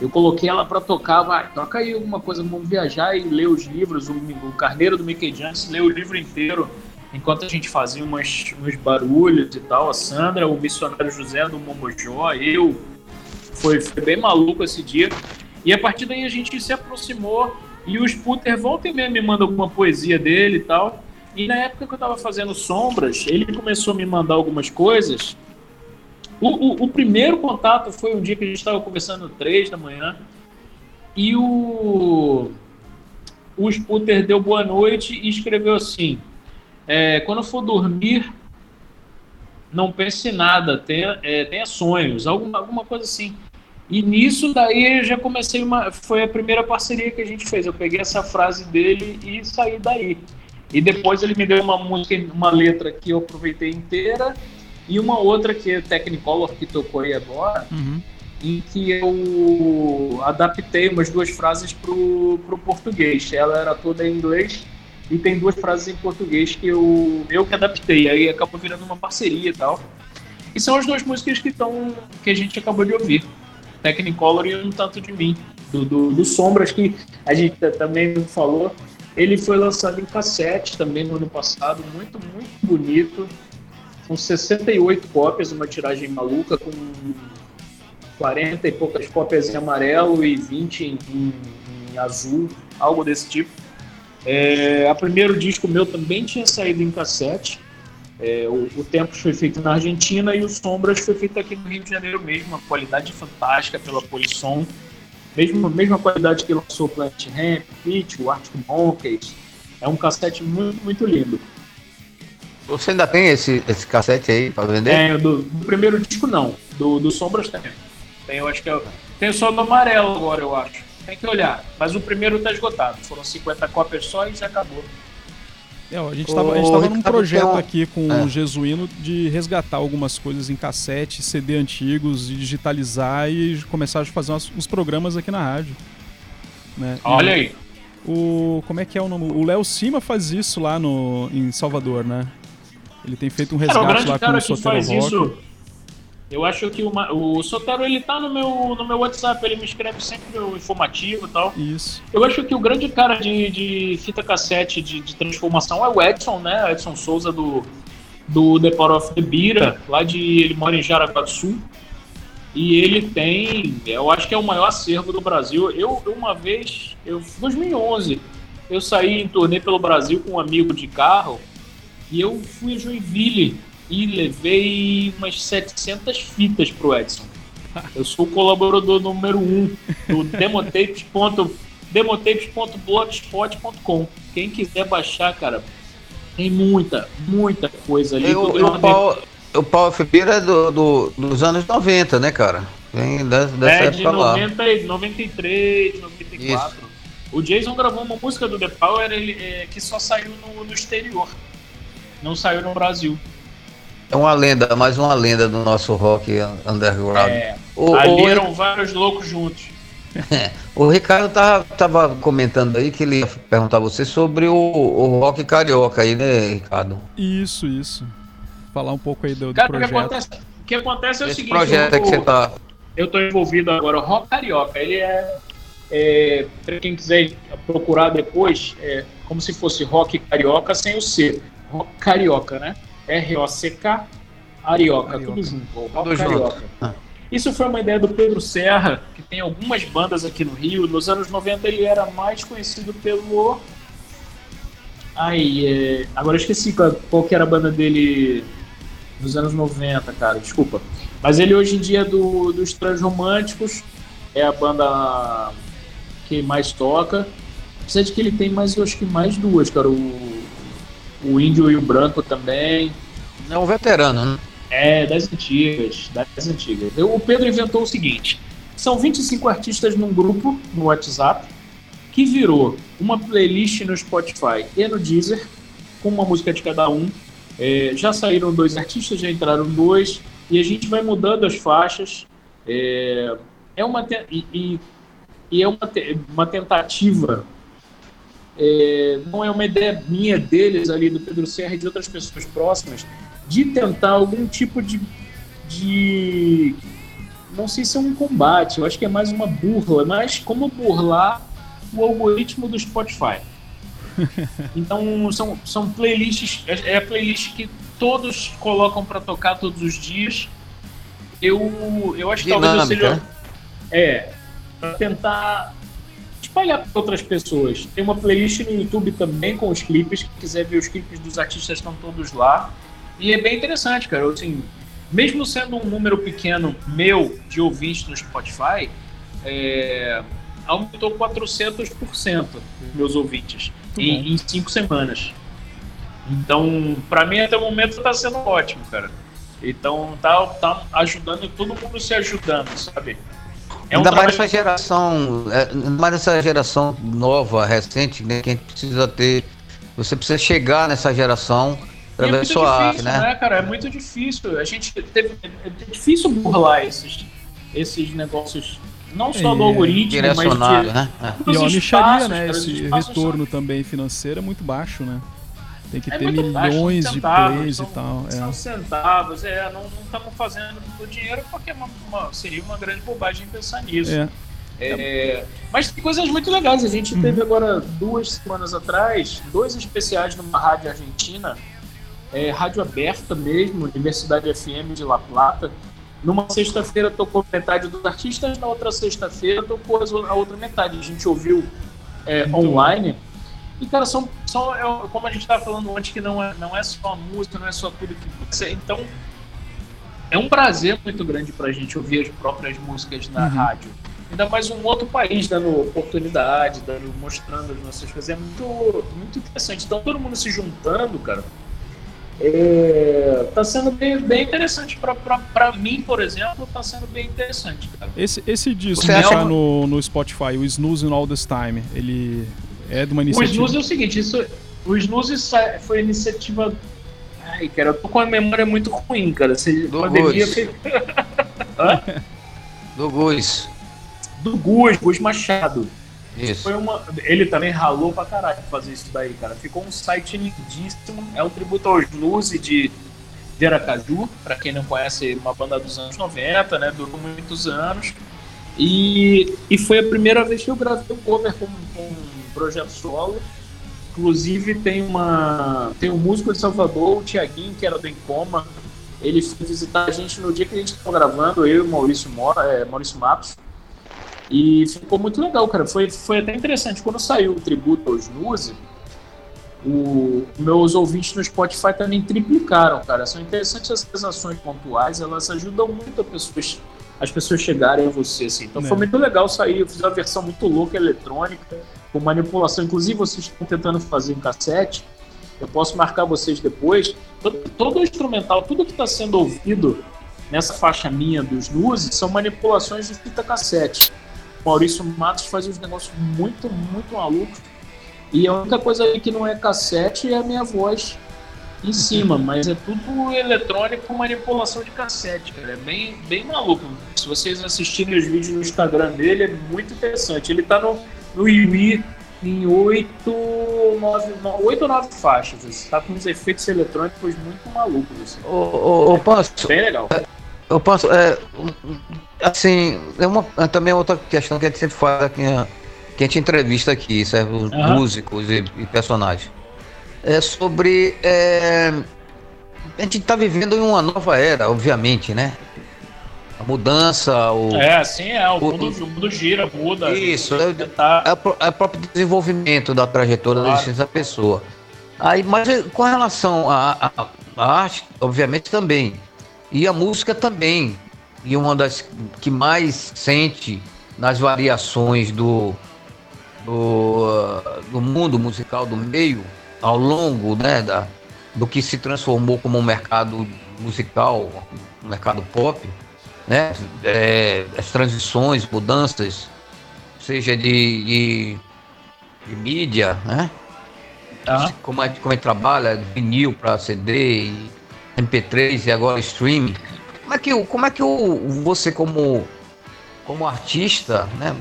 Eu coloquei ela para tocar, vai, toca aí alguma coisa, vamos viajar e ler os livros. O, o Carneiro do Mickey Jones leu o livro inteiro enquanto a gente fazia umas, uns barulhos e tal. A Sandra, o missionário José do Momojó, eu. Foi, foi bem maluco esse dia. E a partir daí a gente se aproximou e o Sputer volta e meia me manda alguma poesia dele e tal. E na época que eu estava fazendo sombras, ele começou a me mandar algumas coisas. O, o, o primeiro contato foi um dia que a gente estava conversando três da manhã e o o Sputer deu boa noite e escreveu assim: é, quando for dormir, não pense em nada, tenha, é, tenha sonhos, alguma, alguma coisa assim. E nisso daí eu já comecei uma. Foi a primeira parceria que a gente fez. Eu peguei essa frase dele e saí daí. E depois ele me deu uma música, uma letra que eu aproveitei inteira e uma outra que é Technicolor que tocou aí agora, uhum. em que eu adaptei umas duas frases pro, pro português. Ela era toda em inglês e tem duas frases em português que eu, eu que adaptei. Aí acabou virando uma parceria e tal. E são as duas músicas que estão que a gente acabou de ouvir. Technicolor e Um Tanto de Mim, do, do, do Sombras, que a gente também falou ele foi lançado em cassete também no ano passado, muito, muito bonito, com 68 cópias, uma tiragem maluca, com 40 e poucas cópias em amarelo e 20 em, em, em azul, algo desse tipo. É, a primeiro disco meu também tinha saído em cassete. É, o, o Tempos foi feito na Argentina e o Sombras foi feito aqui no Rio de Janeiro mesmo. Uma qualidade fantástica pela Polisson. Mesmo, mesma qualidade que lançou Plant Ramp, Pitch, o Arctic Monkeys. É um cassete muito, muito lindo. Você ainda tem esse, esse cassete aí para vender? É, do, do, primeiro disco não. Do, do Sombras tem. Tem, eu acho que é, tem só do amarelo agora, eu acho. Tem que olhar. Mas o primeiro tá esgotado. Foram 50 cópias só e já acabou. É, a gente estava num projeto aqui com é. o Jesuíno de resgatar algumas coisas em cassete, CD antigos, e digitalizar e começar a fazer uns, uns programas aqui na rádio. Né? Olha e, aí. O, como é que é o nome? O Léo Cima faz isso lá no, em Salvador, né? Ele tem feito um resgate lá com o Sotero Rock. Isso eu acho que uma, o Sotero ele tá no meu, no meu WhatsApp, ele me escreve sempre o informativo e tal. Isso. Eu acho que o grande cara de, de fita cassete de, de transformação é o Edson, né? Edson Souza do, do The Power of the Bira, lá de. Ele mora em Jaraguá do Sul. E ele tem, eu acho que é o maior acervo do Brasil. Eu, uma vez, eu 2011, eu saí em turnê pelo Brasil com um amigo de carro e eu fui a Joinville e levei umas 700 fitas pro Edson. Eu sou o colaborador número um do demotapes.blogspot.com. Quem quiser baixar, cara, tem muita, muita coisa ali. Eu, eu, o, Paulo, o Paulo Fibira é do, do, dos anos 90, né, cara? Vem dessa, dessa é, de 90, 93, 94. Isso. O Jason gravou uma música do The Power ele, é, que só saiu no, no exterior. Não saiu no Brasil. É uma lenda, mais uma lenda do nosso rock underground. É, o, ali o, eram vários loucos juntos. o Ricardo tava, tava comentando aí que ele ia perguntar a você sobre o, o rock carioca aí, né, Ricardo? Isso, isso. Falar um pouco aí do, do Cara, projeto. O que acontece, o que acontece é o Esse seguinte... projeto eu, que você tá... Eu tô envolvido agora, o rock carioca, ele é... é para quem quiser procurar depois, é como se fosse rock carioca sem o C. Rock carioca, né? R-O-C-K Arioca, Arioca. tudo junto. O rock carioca. Ah. Isso foi uma ideia do Pedro Serra, que tem algumas bandas aqui no Rio. Nos anos 90 ele era mais conhecido pelo. Ai, é... agora eu esqueci qual, qual que era a banda dele nos anos 90, cara, desculpa. Mas ele hoje em dia é do, dos Transromânticos, é a banda que mais toca. Apesar de que ele tem mais, eu acho que mais duas, cara. O, o Índio e o Branco também. É um veterano, né? É, das antigas, das antigas. O Pedro inventou o seguinte: são 25 artistas num grupo no WhatsApp que virou uma playlist no Spotify e no Deezer, com uma música de cada um. É, já saíram dois artistas, já entraram dois, e a gente vai mudando as faixas. É, é uma e, e, e, é uma, uma tentativa. É, não é uma ideia minha deles ali do Pedro Serra e de outras pessoas próximas de tentar algum tipo de, de não sei se é um combate, eu acho que é mais uma burla, mas como burlar o algoritmo do Spotify. Então são, são playlists, é, é a playlist que todos colocam para tocar todos os dias. Eu, eu acho que talvez eu seja. É, para tentar espalhar para outras pessoas. Tem uma playlist no YouTube também com os clipes. Quem quiser ver os clipes dos artistas estão todos lá. E é bem interessante, cara. Assim, mesmo sendo um número pequeno meu de ouvintes no Spotify, é, aumentou 400% meus ouvintes em, em, cinco semanas. Então, para mim até o momento está sendo ótimo, cara. Então tá, tá ajudando todo mundo se ajudando, sabe? É um ainda mais essa geração, é, ainda mais essa geração nova, recente, né? Que a gente precisa ter. Você precisa chegar nessa geração é muito suave, difícil, né? né? cara? É muito difícil. A gente teve. É difícil burlar esses, esses negócios. Não só é, do algoritmo, mas de, né? É. E a micharia, né? Esse retorno são... também financeiro é muito baixo, né? Tem que é ter milhões de plays são, e tal. São é. centavos, é, não estamos fazendo o dinheiro porque é uma, uma, seria uma grande bobagem pensar nisso. É. É, mas tem coisas muito legais. A gente uhum. teve agora duas semanas atrás dois especiais numa rádio argentina é, rádio aberta mesmo, Universidade FM de La Plata. Numa sexta-feira tocou metade dos artistas, na outra sexta-feira tocou a outra metade. A gente ouviu é, online. E, cara, são, são é, como a gente estava falando antes, que não é, não é só a música, não é só tudo que você. Então, é um prazer muito grande para a gente ouvir as próprias músicas na uhum. rádio. Ainda mais um outro país dando oportunidade, dando, mostrando as nossas coisas. É muito, muito interessante. Então, todo mundo se juntando, cara é, tá sendo bem, bem interessante para mim, por exemplo, tá sendo bem interessante. Cara. Esse, esse disco que tá no, no Spotify, o Snooze in All This Time, ele é de uma iniciativa... O Snooze é o seguinte, isso, o Snooze foi iniciativa... Ai, cara, eu tô com a memória muito ruim, cara. Se Do pandemia... Fez... Do Gus. Do Gus, Gus Machado. Isso. Foi uma... Ele também ralou pra caralho fazer isso daí, cara. Ficou um site lindíssimo. É um tributo aos Luzi de, de Aracaju. Pra quem não conhece, uma banda dos anos 90, né? Durou muitos anos. E, e foi a primeira vez que eu gravei um cover com, com projeto solo. Inclusive tem uma tem um músico de Salvador, o Tiaguinho, que era do Encoma. Ele foi visitar a gente no dia que a gente estava gravando, eu e o Maurício, Mora, é, Maurício Matos. E ficou muito legal, cara. Foi, foi até interessante. Quando saiu o tributo aos Snooze, o, meus ouvintes no Spotify também triplicaram, cara. São interessantes essas ações pontuais, elas ajudam muito as pessoas, as pessoas chegarem a você, assim. Então é. foi muito legal sair. Eu fiz uma versão muito louca eletrônica, com manipulação. Inclusive, vocês estão tentando fazer em cassete. Eu posso marcar vocês depois. Todo, todo o instrumental, tudo que está sendo ouvido nessa faixa minha dos Snooze são manipulações de fita cassete. Maurício Matos faz uns negócios muito, muito malucos. E a única coisa aí que não é cassete é a minha voz em cima, mas é tudo eletrônico com manipulação de cassete, cara. É bem, bem maluco. Se vocês assistirem os vídeos no Instagram dele, é muito interessante. Ele tá no, no Yui em oito, nove, oito ou nove faixas. Assim. Tá com uns efeitos eletrônicos muito malucos. Assim. Ô, ô, ô, posso? Bem legal. Eu posso. É, assim, é uma, é também outra questão que a gente sempre fala aqui, que a gente entrevista aqui, os uhum. músicos e, e, personagens. É sobre é, a gente está vivendo em uma nova era, obviamente, né? A mudança, o. É, assim é, o, o, mundo, o mundo, gira, muda. Isso, é, tá... é, o próprio desenvolvimento da trajetória claro. da pessoa. Aí, mas eh, com relação à arte, obviamente também. E a música também. E uma das que mais sente nas variações do, do, do mundo musical do meio, ao longo né, da, do que se transformou como um mercado musical, um mercado pop, né? É, as transições, mudanças, seja de, de, de mídia, né? Ah. Como, é, como é que trabalha, vinil para CD, MP3 e agora streaming. Como é que, como é que o, você como, como artista, né?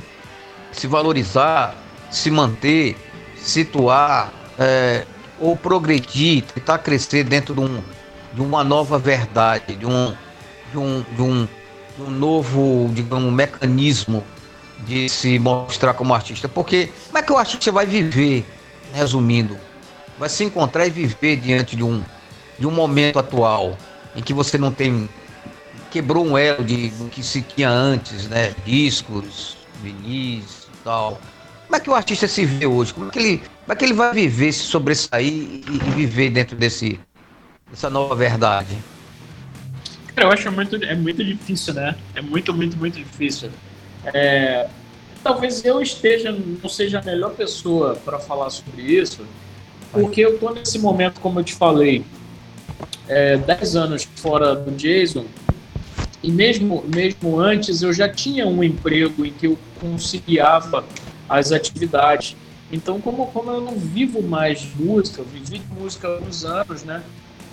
Se valorizar, se manter, situar, é, ou progredir, tentar crescer dentro de, um, de uma nova verdade, de um, de um, de um, de um novo, digamos, mecanismo de se mostrar como artista. Porque como é que o artista vai viver, resumindo, vai se encontrar e viver diante de um, de um momento atual em que você não tem quebrou um elo de do que se tinha antes, né? Discos, vinis, tal. Como é que o artista se vê hoje? Como é que ele, como é que ele vai viver, se sobressair e, e viver dentro desse dessa nova verdade? Cara, eu acho muito é muito difícil, né? É muito muito muito difícil. É, talvez eu esteja não seja a melhor pessoa para falar sobre isso, porque eu tô nesse momento, como eu te falei, é, 10 anos fora do Jason, e mesmo, mesmo antes eu já tinha um emprego em que eu conciliava as atividades. Então, como, como eu não vivo mais de música, eu vivi de música há uns anos, né?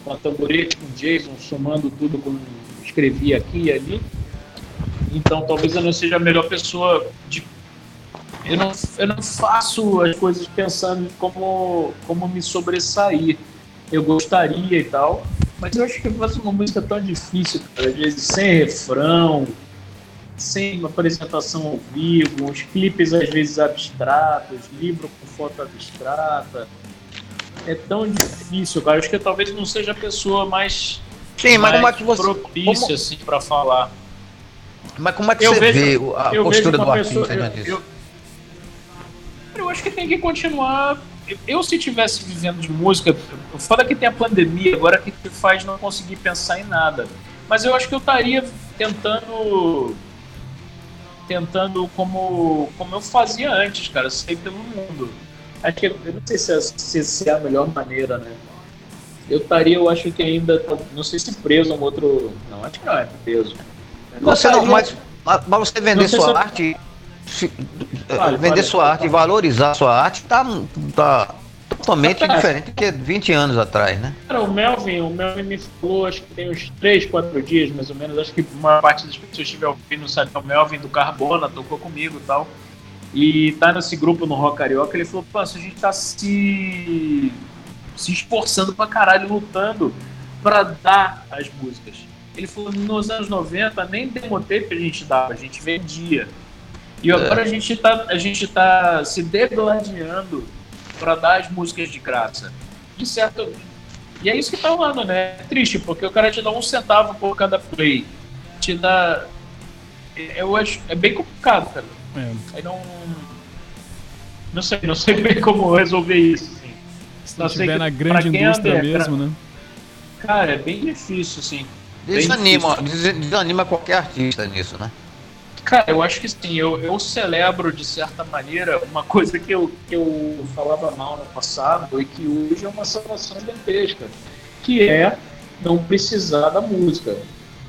Com a tamborete, com o Jason, somando tudo eu escrevi aqui e ali. Então, talvez eu não seja a melhor pessoa de eu não, eu não faço as coisas pensando como, como me sobressair. Eu gostaria e tal, mas eu acho que eu faço uma música tão difícil, às vezes sem refrão, sem uma apresentação ao vivo, os clipes às vezes abstratos, livro com foto abstrata. É tão difícil, cara. Eu acho que eu talvez não seja a pessoa mais, Sim, mas como é que você propícia como... assim para falar. Mas como é que eu você vejo, vê a postura do artista pessoa, eu, eu, eu acho que tem que continuar. Eu, se tivesse vivendo de música, foda que tem a pandemia agora que faz não conseguir pensar em nada. Mas eu acho que eu estaria tentando. Tentando como, como eu fazia antes, cara, sair pelo mundo. Acho que eu não sei se é, se, se é a melhor maneira, né? Eu estaria, eu acho que ainda, não sei se preso a um outro. Não, acho que não é preso. Você não, mas, mas você vender sua arte vale, vender vale, sua arte valorizar sua arte tá, tá totalmente diferente do que 20 anos atrás, né? Cara, o Melvin, o Melvin me falou, acho que tem uns 3, 4 dias mais ou menos, acho que uma parte das pessoas que estiver ouvindo sabe, o Melvin do Carbona tocou comigo e tal. E tá nesse grupo no Rock Carioca, ele falou, pô, a gente tá se se esforçando pra caralho, lutando pra dar as músicas. Ele falou, nos anos 90 nem demotape a gente dava, a gente vendia. E agora é. a gente tá, a gente tá se degladiando para dar as músicas de graça. De certo. E é isso que tá rolando, né? É triste, porque o cara te dá um centavo por cada play. Te dá. Eu acho. É bem complicado, cara. É. Aí não. Não sei, não sei bem como resolver isso. Assim. Se não estiver na grande indústria é, mesmo, pra... né? Cara, é bem difícil, assim. Desanima, desanima qualquer artista nisso, né? Cara, eu acho que sim. Eu, eu celebro, de certa maneira, uma coisa que eu, que eu falava mal no passado e que hoje é uma salvação gigantesca, que é não precisar da música.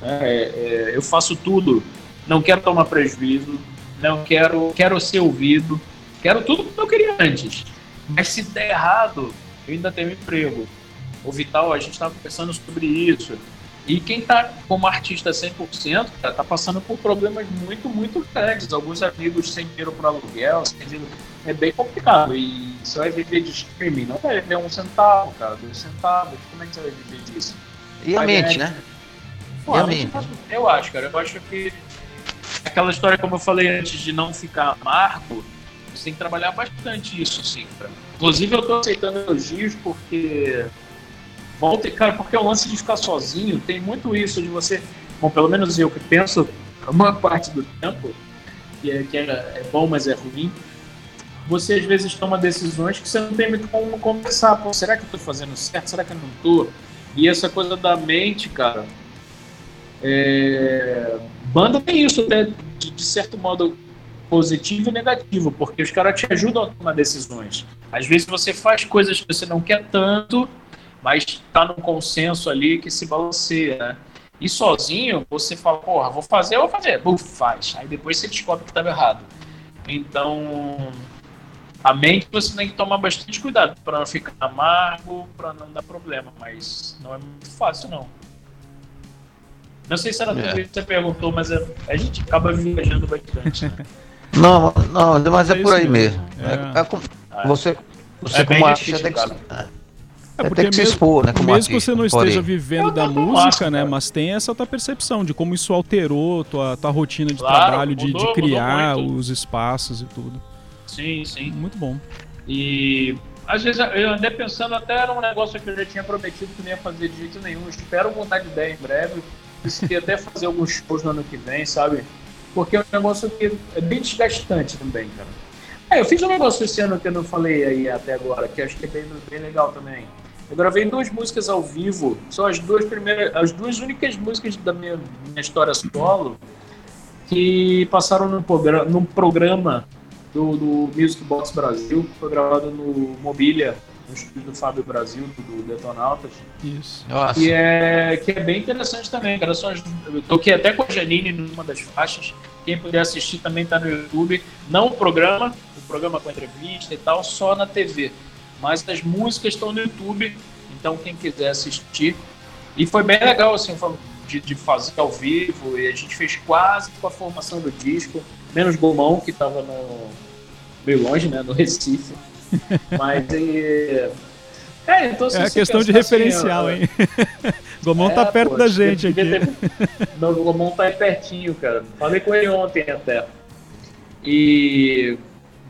Né? É, é, eu faço tudo, não quero tomar prejuízo, não quero, quero ser ouvido, quero tudo que eu queria antes. Mas se der errado, eu ainda tenho emprego. O Vital, a gente estava conversando sobre isso. E quem está como artista 100%, cara, tá passando por problemas muito, muito grandes. Alguns amigos sem dinheiro para aluguel, sem dinheiro, é bem complicado. E você vai viver de streaming, não vai viver um centavo, cara, dois centavos. Como é que você vai viver disso? E a mente, né? Pô, e a mente? Eu acho, cara. Eu acho que aquela história, como eu falei antes, de não ficar amargo, você tem que trabalhar bastante isso, sim, cara. Inclusive, eu tô aceitando elogios porque Volta, cara, porque o lance de ficar sozinho tem muito isso de você. Bom, pelo menos eu que penso a maior parte do tempo, que é, que é, é bom, mas é ruim. Você às vezes toma decisões que você não tem muito como conversar. Pô, será que eu tô fazendo certo? Será que eu não tô? E essa coisa da mente, cara. É... Banda tem isso, né? De, de certo modo positivo e negativo, porque os caras te ajudam a tomar decisões. Às vezes você faz coisas que você não quer tanto, mas está num consenso ali que se balanceia, né? E sozinho, você fala, porra, vou fazer, eu vou fazer. Buf, faz. Aí depois você descobre que estava errado. Então, a mente você tem que tomar bastante cuidado para não ficar amargo, para não dar problema, mas não é muito fácil, não. Não sei se era tudo é. que você perguntou, mas a, a gente acaba viajando bastante. Né? Não, não, mas é, é por aí mesmo. É. É, é você, você é como artista tem que. É porque mesmo, expor, né, mesmo que você não esteja vivendo da música, né? Mas tem essa tua percepção de como isso alterou tua, tua rotina de claro, trabalho, de, mudou, de criar os espaços e tudo. Sim, sim. Muito bom. E às vezes eu andei pensando até era um negócio que eu já tinha prometido que não ia fazer de jeito nenhum. Espero montar de ideia em breve. Decidi até fazer alguns shows no ano que vem, sabe? Porque é um negócio que é bem desgastante também, cara. É, eu fiz um negócio esse ano que eu não falei aí até agora, que acho que é bem, bem legal também. Eu gravei duas músicas ao vivo, são as duas primeiras, as duas únicas músicas da minha, minha história solo que passaram num programa, num programa do, do Music Box Brasil, foi gravado no Mobília no estúdio do Fábio Brasil, do Detonautas. Isso. Nossa. Que é, que é bem interessante também, cara. Só, eu toquei até com a Janine numa das faixas. Quem puder assistir também está no YouTube. Não o programa, o programa com entrevista e tal, só na TV. Mas as músicas estão no YouTube, então quem quiser assistir. E foi bem legal, assim, de, de fazer ao vivo. E a gente fez quase com a formação do disco, menos Gomão, que estava no meio longe, né, no Recife. Mas e... É, então, é questão de assim, referencial, hein? Gomão tá é, tá perto pô, da gente aqui. Ter... Não, o Gomão tá aí pertinho, cara. Falei com ele ontem até. E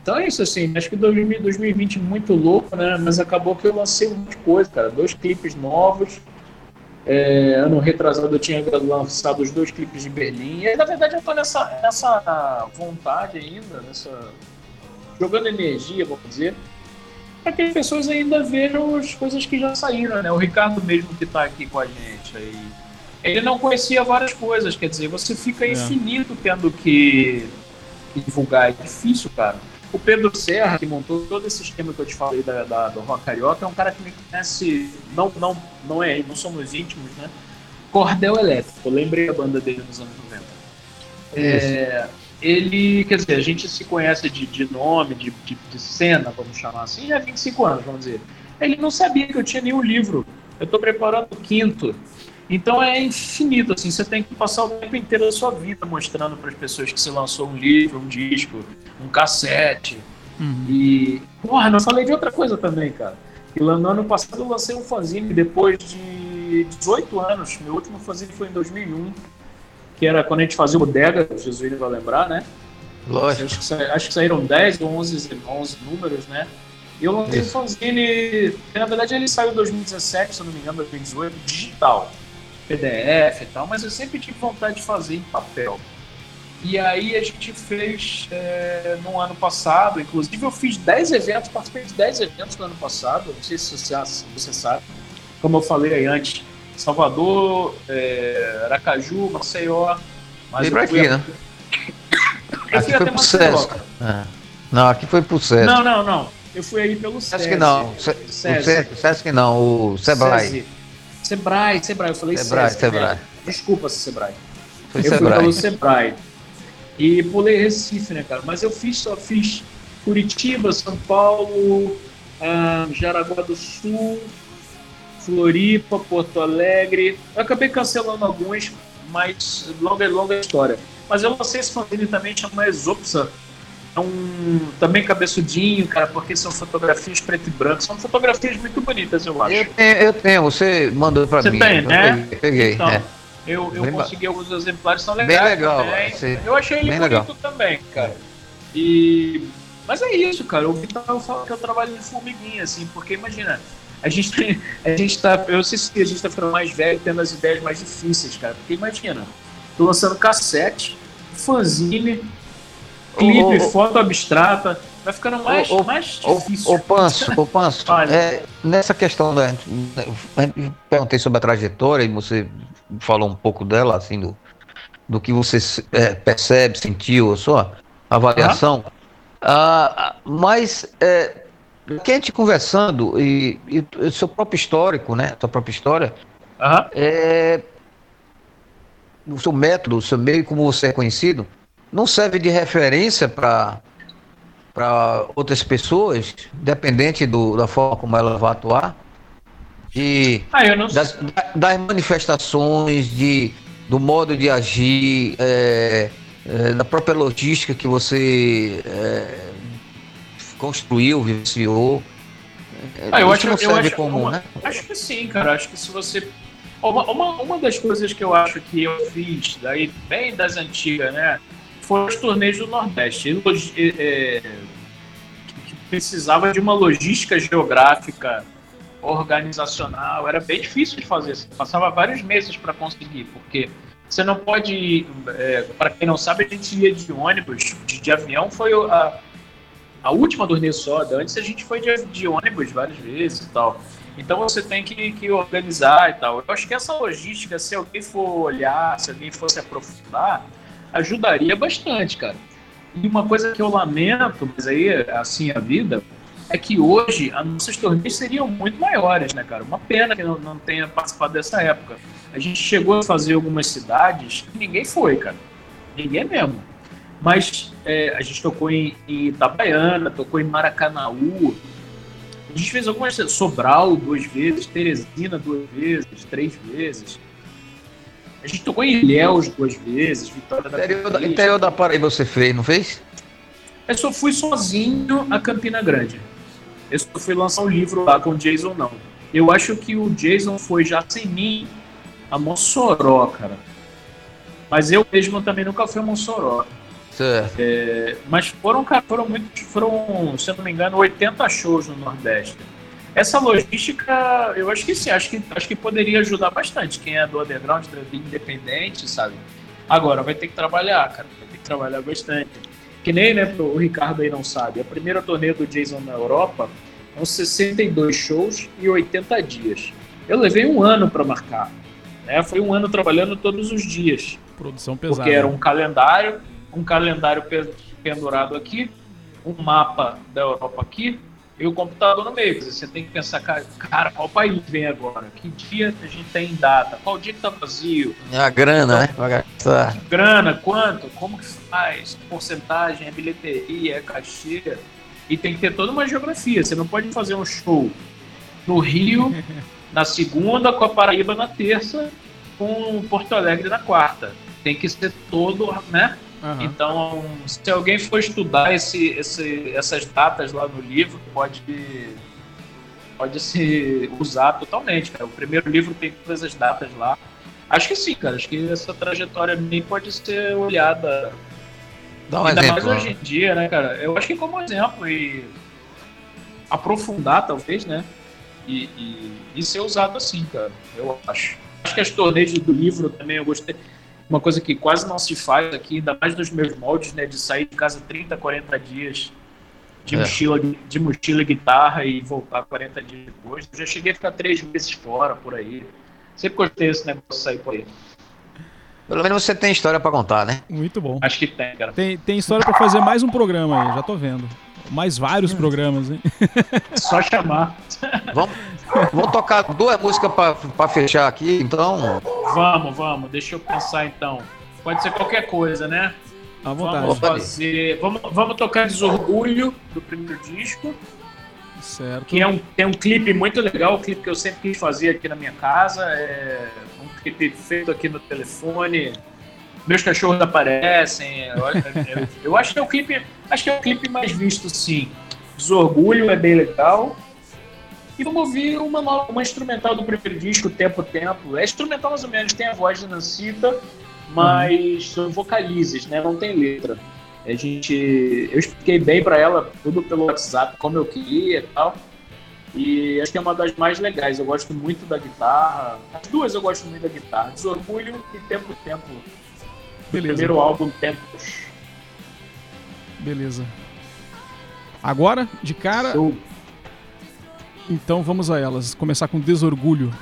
então é isso, assim, acho que 2020 muito louco, né? Mas acabou que eu lancei de coisa, cara. Dois clipes novos. É, ano retrasado eu tinha lançado os dois clipes de Berlim. E na verdade eu tô nessa, nessa vontade ainda, nessa. jogando energia, vamos dizer, para que as pessoas ainda vejam as coisas que já saíram, né? O Ricardo mesmo que está aqui com a gente aí, ele não conhecia várias coisas, quer dizer, você fica é. infinito tendo que divulgar, é difícil, cara. O Pedro Serra, que montou todo esse esquema que eu te falei da, da, do Rock Carioca, é um cara que me conhece, não, não, não é, não somos íntimos, né? Cordel Elétrico, eu lembrei a banda dele nos anos 90. É, ele, quer dizer, a gente se conhece de, de nome, de, de, de, cena, vamos chamar assim, já há 25 anos, vamos dizer. Ele não sabia que eu tinha nenhum livro. Eu estou preparando o quinto. Então é infinito, assim, você tem que passar o tempo inteiro da sua vida mostrando para as pessoas que você lançou um livro, um disco, um cassete. Uhum. E, porra, não falei de outra coisa também, cara. Que no ano passado eu lancei um fanzine depois de 18 anos. Meu último fanzine foi em 2001 que era quando a gente fazia o bodega, o Jesuíno vai lembrar, né? Lógico. Acho que, acho que saíram 10 ou 11, 11 números, né? E eu lancei o fanzine, na verdade ele saiu em 2017, se eu não me engano, 2018, digital, PDF e tal, mas eu sempre tive vontade de fazer em papel. E aí a gente fez é, no ano passado, inclusive eu fiz 10 eventos, participei de 10 eventos no ano passado, não sei se você, você sabe, como eu falei aí antes, Salvador, é, Aracaju, Maceió. Mas Veio aqui, a... né? Aqui foi pro Sesc. É. Não, aqui foi pro Sesc. Não, não, não. Eu fui aí pelo Sesc. Sesc não. Sesc, Sesc não, o Sebrae. Sebrae, Sebrae. Eu falei Sebrae, Sesc. Sebrae. Né? Desculpa, Sebrae. Foi eu Sebrae. fui pelo Sebrae. E pulei Recife, né, cara? Mas eu fiz, só fiz Curitiba, São Paulo, ah, Jaraguá do Sul, Floripa, Porto Alegre. Eu acabei cancelando alguns, mas longa longa história. Mas eu lancei esse fanzine também, chama Exopsa. É um também cabeçudinho, cara, porque são fotografias preto e branco. São fotografias muito bonitas, eu acho. Eu tenho, eu tenho você mandou pra você mim. Você tem, né? Eu peguei, então, é. Eu, eu consegui alguns exemplares, são legais. Bem legal. Eu achei ele bonito legal. também, cara. E... Mas é isso, cara. O Vital fala que eu trabalho de formiguinha, assim, porque imagina, a gente tem, a gente tá, eu sei se a gente tá ficando mais velho tendo as ideias mais difíceis, cara. Porque imagina, tô lançando cassete, fanzine, clipe, foto abstrata, vai ficando mais, ô, mais ô, difícil. Ô, Panso, ô, Panso é, nessa questão da. Eu perguntei sobre a trajetória e você falou um pouco dela, assim, do, do que você é, percebe, sentiu, a sua avaliação. Ah, mas é, que a gente conversando e, e o seu próprio histórico, né? Sua própria história. Uhum. É, o seu método, o seu meio como você é conhecido, não serve de referência para para outras pessoas, dependente do, da forma como ela vai atuar. E ah, das, das, manifestações, de, do modo de agir, é, é, da própria logística que você é, construiu, vivenciou. Ah, eu acho, não serve eu acho, como, uma, né? Acho que sim, cara. Acho que se você. Uma, uma, uma das coisas que eu acho que eu fiz, daí bem das antigas, né? Foram os torneios do Nordeste. É, que precisava de uma logística geográfica organizacional. Era bem difícil de fazer. Você passava vários meses para conseguir, porque você não pode. É, para quem não sabe, a gente ia de ônibus, de, de avião foi a, a última turnê soda. Antes a gente foi de, de, ônibus várias vezes e tal. Então você tem que, que, organizar e tal. Eu acho que essa logística, se alguém for olhar, se alguém fosse aprofundar, ajudaria bastante, cara. E uma coisa que eu lamento, mas aí assim a vida, é que hoje as nossas turnês seriam muito maiores, né, cara? Uma pena que não, não tenha participado dessa época. A gente chegou a fazer algumas cidades que ninguém foi, cara. Ninguém mesmo. Mas é, a gente tocou em, em Itabaiana, tocou em Maracanaú. A gente fez algumas. Sobral duas vezes, Teresina duas vezes, três vezes. A gente tocou em Ilhéus duas vezes, Vitória da Interior da, interior da Paraíba você fez, não fez? Eu só fui sozinho a Campina Grande. Eu só fui lançar um livro lá com o Jason, não. Eu acho que o Jason foi já sem mim a Mossoró, cara. Mas eu mesmo também nunca fui a Mossoró. Certo. É, mas foram, foram muito, foram, se eu não me engano, 80 shows no Nordeste. Essa logística, eu acho que sim, acho que, acho que poderia ajudar bastante. Quem é do underground, independente, sabe? Agora, vai ter que trabalhar, cara. Vai ter que trabalhar bastante. Que nem, né, o Ricardo aí não sabe. A primeira turnê do Jason na Europa são 62 shows e 80 dias. Eu levei um ano para marcar. Né? Foi um ano trabalhando todos os dias. Produção pesada. Porque era um calendário, um calendário pendurado aqui, um mapa da Europa aqui e o computador no meio. Você tem que pensar, cara, qual país vem agora? Que dia a gente tem data? Qual dia que tá vazio? É a grana, né? Grana, quanto? Como que faz? Porcentagem, é bilheteria, é cachê. E tem que ter toda uma geografia. Você não pode fazer um show no Rio na segunda, com a Paraíba na terça, com Porto Alegre na quarta. Tem que ser todo, né? Uhum. Então, se alguém for estudar esse, esse, essas datas lá no livro, pode, pode se usar totalmente. Cara. O primeiro livro tem todas as datas lá. Acho que sim, cara. Acho que essa trajetória nem pode ser olhada. Dá um Ainda exemplo, mais hoje em dia, né, cara? Eu acho que como exemplo e aprofundar, talvez, né? E, e, e ser usado assim, cara. Eu acho. Acho que as torneios do livro também eu gostei uma coisa que quase não se faz aqui, ainda mais nos meus moldes, né, de sair de casa 30, 40 dias de, é. mochila, de mochila e guitarra e voltar 40 dias depois. Eu já cheguei a ficar três meses fora por aí. Sempre gostei desse negócio de sair por aí. Pelo menos você tem história para contar, né? Muito bom. Acho que tem, cara. Tem, tem história para fazer mais um programa aí, já tô vendo. Mais vários programas, hein? Só chamar. Vamos, vamos tocar duas músicas para fechar aqui, então. Vamos, vamos. Deixa eu pensar então. Pode ser qualquer coisa, né? À vontade. Vamos fazer. Vamos, vamos tocar Desorgulho do primeiro disco. Certo. Que é um, tem um clipe muito legal, um clipe que eu sempre quis fazer aqui na minha casa. É um clipe feito aqui no telefone. Meus cachorros aparecem. Eu, acho que é o clipe. Acho que é o clipe mais visto, sim. Desorgulho é bem legal. E vamos ouvir uma, uma instrumental do primeiro disco, Tempo Tempo. É instrumental mais ou menos, tem a voz de Nancita, mas são vocalizes, né? Não tem letra. A gente, eu expliquei bem para ela tudo pelo WhatsApp, como eu queria e tal. E acho que é uma das mais legais. Eu gosto muito da guitarra. As duas eu gosto muito da guitarra. Desorgulho e Tempo Tempo. Beleza. Primeiro álbum Tempos. Beleza. Agora, de cara. Show. Então vamos a elas. Começar com Desorgulho.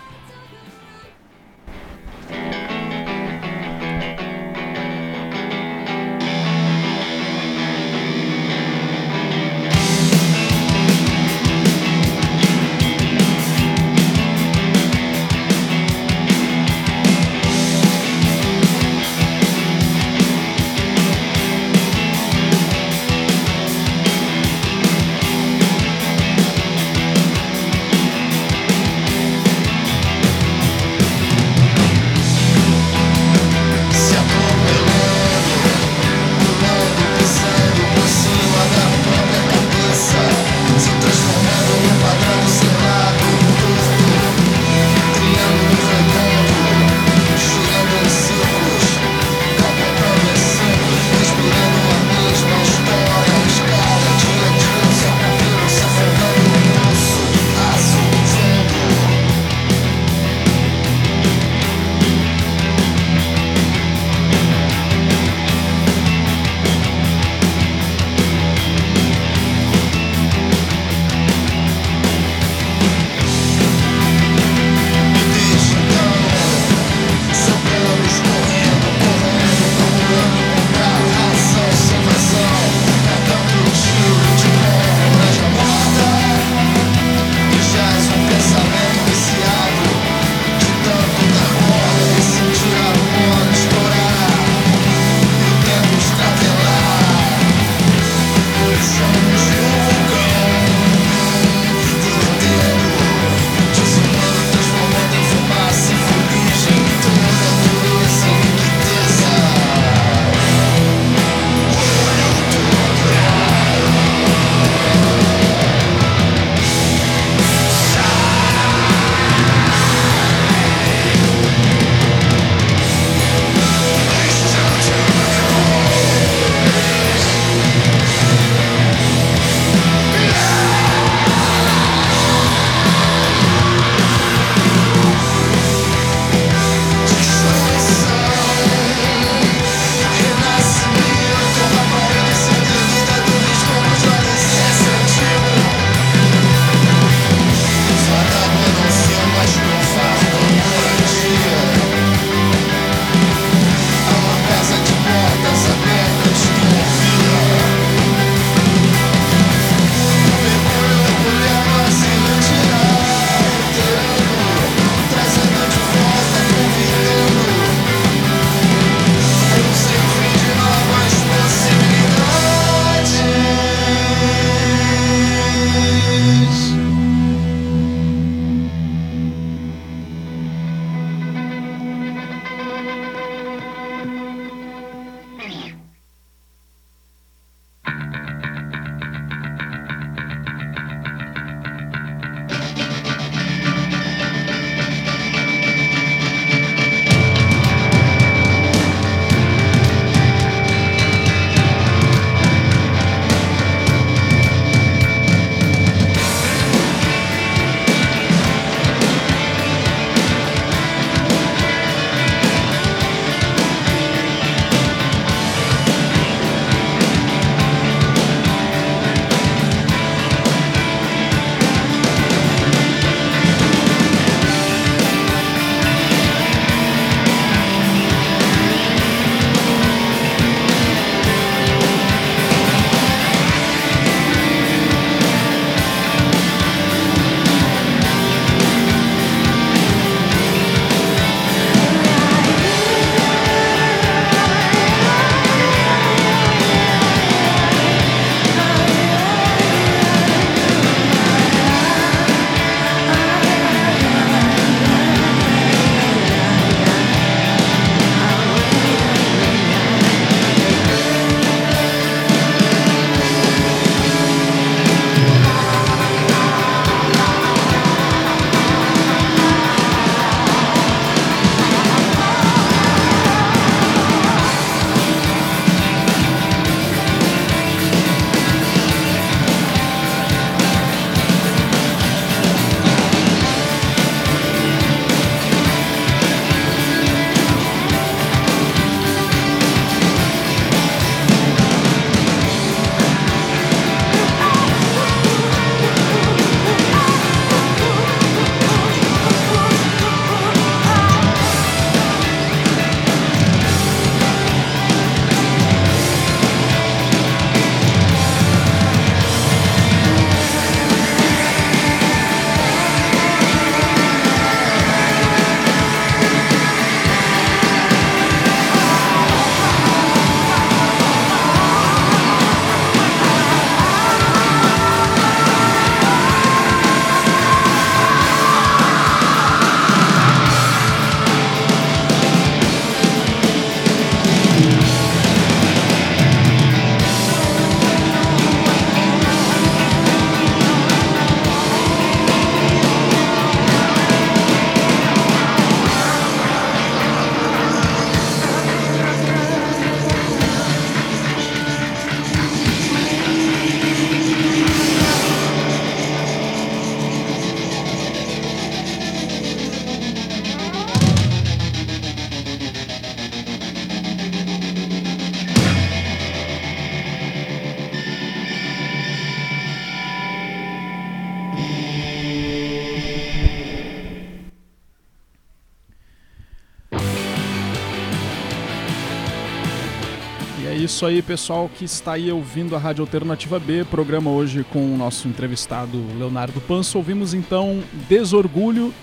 Isso aí, pessoal que está aí ouvindo a Rádio Alternativa B, programa hoje com o nosso entrevistado Leonardo Panso. Ouvimos então Desorgulho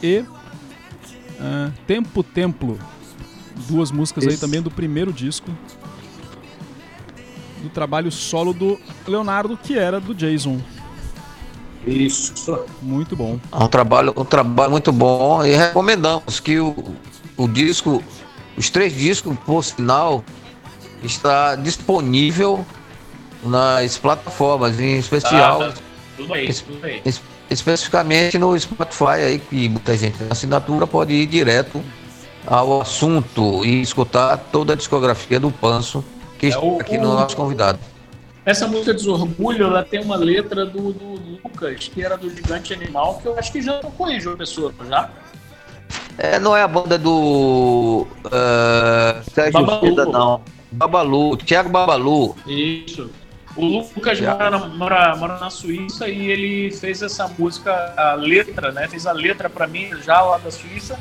e uh, Tempo Templo, duas músicas Esse... aí também do primeiro disco do trabalho solo do Leonardo, que era do Jason. Isso. Muito bom. É um trabalho, um trabalho muito bom e recomendamos que o, o disco, os três discos, por sinal, está disponível nas plataformas, em especial. Ah, tudo aí, tudo aí. Es, especificamente no Spotify aí, que muita gente tem assinatura, pode ir direto ao assunto e escutar toda a discografia do Panso, que é está o, aqui no nosso convidado. Essa música Desorgulho, ela tem uma letra do, do, Lucas, que era do Gigante Animal, que eu acho que já tocou em João Pessoa, já? É, não é a banda do uh, Sérgio Babalu. não. Babalu, Thiago Babalu. Isso. O Lucas mora na, mora, mora na, Suíça e ele fez essa música, a letra, né? Fez a letra para mim já lá da Suíça.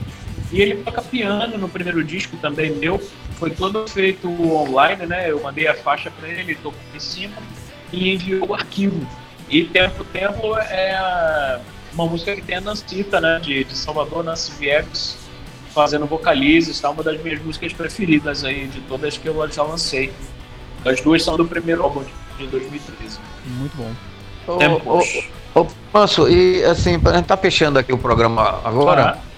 E ele toca piano no primeiro disco também meu. Foi todo feito online, né? Eu mandei a faixa para ele, ele tocou em cima e enviou o arquivo. E Tempo Tempo é uma música que tem a Nancita, né? De, de Salvador, Nancy Viegas, fazendo vocalizes, tá? Uma das minhas músicas preferidas aí, de todas que eu já lancei. As duas são do primeiro álbum de 2013. Muito bom. Ô, ô, Panso, e assim, a gente tá fechando aqui o programa agora. Ah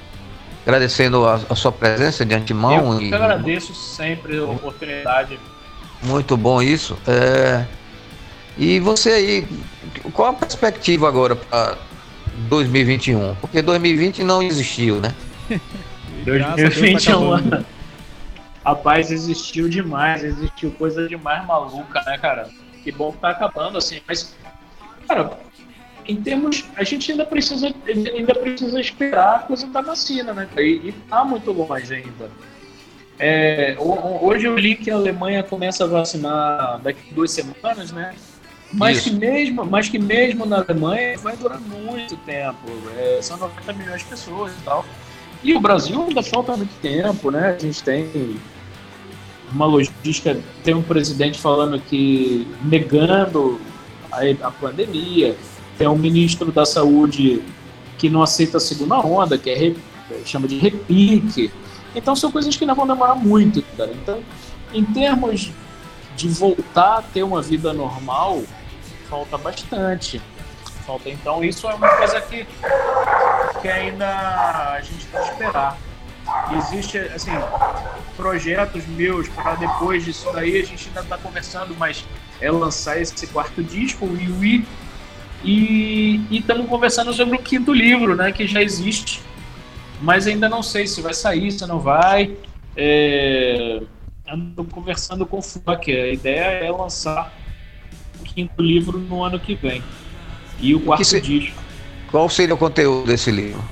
agradecendo a, a, sua presença de antemão. Eu e... agradeço sempre a oportunidade. Muito bom isso. É... E você aí, qual a perspectiva agora para 2021? Porque 2020 não existiu, né? 2021, tá rapaz, existiu demais, existiu coisa demais maluca, né, cara? Que bom que tá acabando, assim, mas, cara, em termos. A gente ainda precisa, ainda precisa esperar a coisa da vacina, né? E, está muito longe ainda. É, hoje eu li que a Alemanha começa a vacinar daqui a duas semanas, né? Mas que, mesmo, mas que mesmo na Alemanha vai durar muito tempo. É, são 90 milhões de pessoas e tal. E o Brasil ainda falta muito tempo, né? A gente tem uma logística, tem um presidente falando que negando a, a pandemia, tem um ministro da Saúde que não aceita a segunda onda, que é chama de repique. Então são coisas que não vão demorar muito, cara. Então, em termos de voltar a ter uma vida normal, falta bastante. Falta então isso é uma coisa que, que ainda a gente tem que esperar. Existe assim projetos meus para depois disso daí a gente ainda está conversando, mas é lançar esse quarto disco, o Wii e estamos conversando sobre o quinto livro, né, que já existe, mas ainda não sei se vai sair, se não vai. É, ando conversando com o Fuck, a ideia é lançar o quinto livro no ano que vem. E o quarto se... disco. Qual seria o conteúdo desse livro?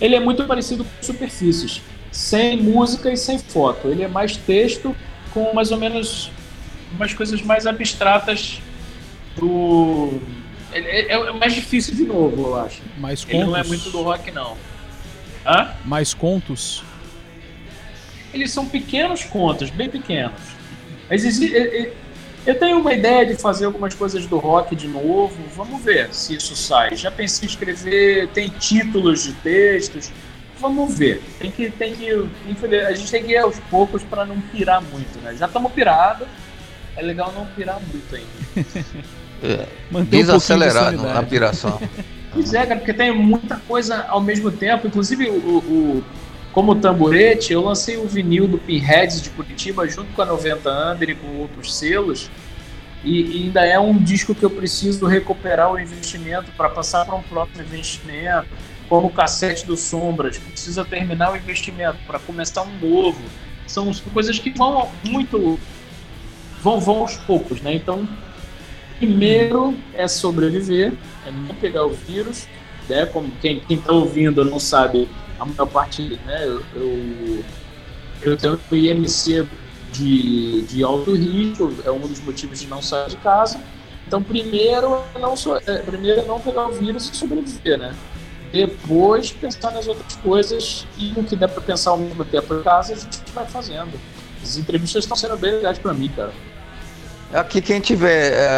Ele é muito parecido com Superfícies, sem música e sem foto. Ele é mais texto com mais ou menos umas coisas mais abstratas do é, é, mais difícil de novo, eu acho. Mais contos? Ele não é muito do rock, não. Hã? Mais contos? Eles são pequenos contos, bem pequenos. Mas eu tenho uma ideia de fazer algumas coisas do rock de novo. Vamos ver se isso sai. Já pensei em escrever, tem títulos de textos. Vamos ver. Tem que, tem que, a gente tem que ir aos poucos para não pirar muito, né? Já estamos pirados. É legal não pirar muito ainda. É, desacelerado um a piração. pois é, cara, porque tem muita coisa ao mesmo tempo. Inclusive, o, o como tamborete, eu lancei o vinil do Pinheads de Curitiba junto com a 90 Under e com outros selos. E, e ainda é um disco que eu preciso recuperar o investimento para passar para um próximo investimento. Como o cassete do Sombras, precisa terminar o investimento para começar um novo. São coisas que vão muito. vão, vão aos poucos, né? Então Primeiro é sobreviver, é não pegar o vírus, né? Como quem está ouvindo não sabe, a maior parte, né? Eu, eu, eu tenho IMC de, de alto risco, é um dos motivos de não sair de casa. Então, primeiro não, é, primeiro não pegar o vírus e sobreviver, né? Depois pensar nas outras coisas e o que der para pensar ao mesmo tempo em casa, a gente vai fazendo. As entrevistas estão sendo bem legais para mim, cara. Aqui quem tiver é,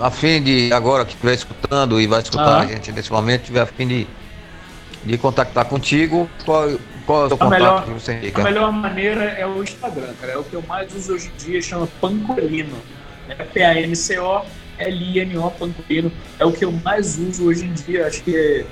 a fim de, agora que estiver escutando e vai escutar ah. a gente nesse momento, tiver a fim de, de contactar contigo, qual, qual é o seu a contato melhor, que você indica? A melhor maneira é o Instagram, cara. É o que eu mais uso hoje em dia, chama Pancolino. É P-A-N-C-O-L-I-N-O, Pancolino. É o que eu mais uso hoje em dia. Acho que é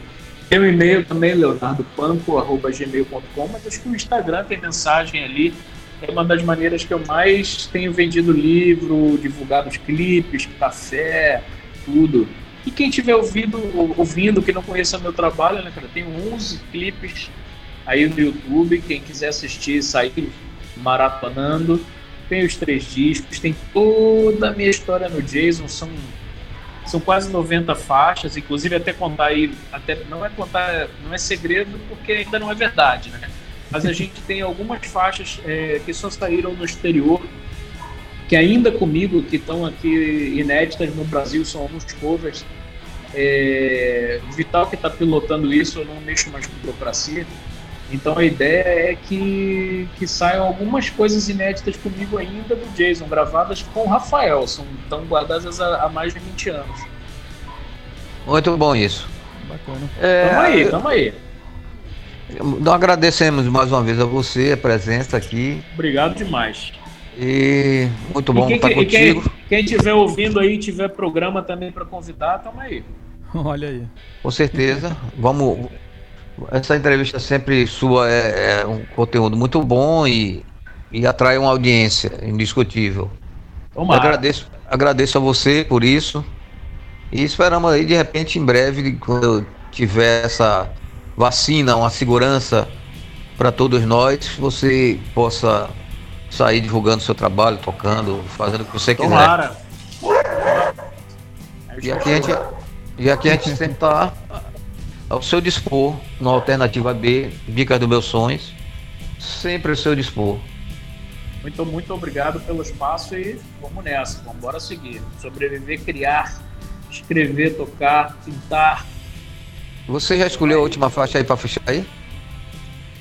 tem um e-mail também, leonardopanco.gmail.com, mas acho que o Instagram tem mensagem ali. É uma das maneiras que eu mais tenho vendido livro, divulgado os clipes, café, tudo. E quem estiver ouvindo, ouvindo, que não conheça meu trabalho, né, cara, tem 11 clipes aí no YouTube. Quem quiser assistir, sair maratonando. Tem os três discos, tem toda a minha história no Jason, são são quase 90 faixas, inclusive até contar aí, até não é contar, não é segredo porque ainda não é verdade, né? Mas a gente tem algumas faixas é, que só saíram no exterior, que ainda comigo, que estão aqui inéditas no Brasil, são alguns covers. É, o Vital que está pilotando isso, eu não mexo mais com burocracia. Então a ideia é que, que saiam algumas coisas inéditas comigo ainda do Jason, gravadas com o Rafael, são, estão guardadas há, há mais de 20 anos. Muito bom isso. Bacana. É, tamo aí, tamo aí. Nós agradecemos mais uma vez a você, a presença aqui. Obrigado demais. E muito bom e quem, estar contigo. Quem estiver ouvindo aí, tiver programa também para convidar, tamo aí. Olha aí. Com certeza. Vamos essa entrevista sempre sua é, é um conteúdo muito bom e, e atrai uma audiência indiscutível. Agradeço, agradeço a você por isso. E esperamos aí, de repente, em breve, quando eu tiver essa vacina, uma segurança para todos nós, você possa sair divulgando seu trabalho, tocando, fazendo o que você quiser. Tomara. E aqui a gente, e aqui a gente sempre está ao seu dispor, no Alternativa B, Dicas dos Meus Sonhos, sempre ao seu dispor. Muito, muito obrigado pelo espaço e vamos nessa, vamos embora seguir. Sobreviver, criar, escrever, tocar, pintar. Você já escolheu a última faixa aí para fechar aí?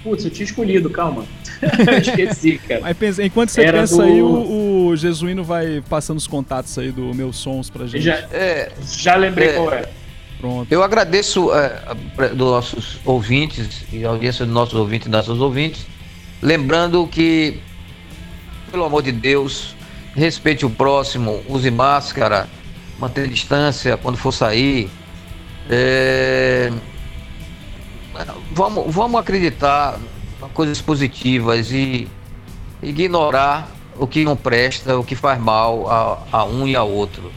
Putz, eu tinha escolhido, calma. eu esqueci, cara. Mas pensa, enquanto você Era pensa do... aí, o, o, Jesuíno vai passando os contatos aí do Meus Sons pra gente. Já, é, já lembrei é, qual é. Pronto. Eu agradeço é, dos nossos ouvintes e a audiência dos nossos ouvintes e das ouvintes, lembrando que, pelo amor de Deus, respeite o próximo, use máscara, mantenha distância quando for sair. É, vamos, vamos acreditar em coisas positivas e ignorar o que não presta, o que faz mal a, a um e a outro.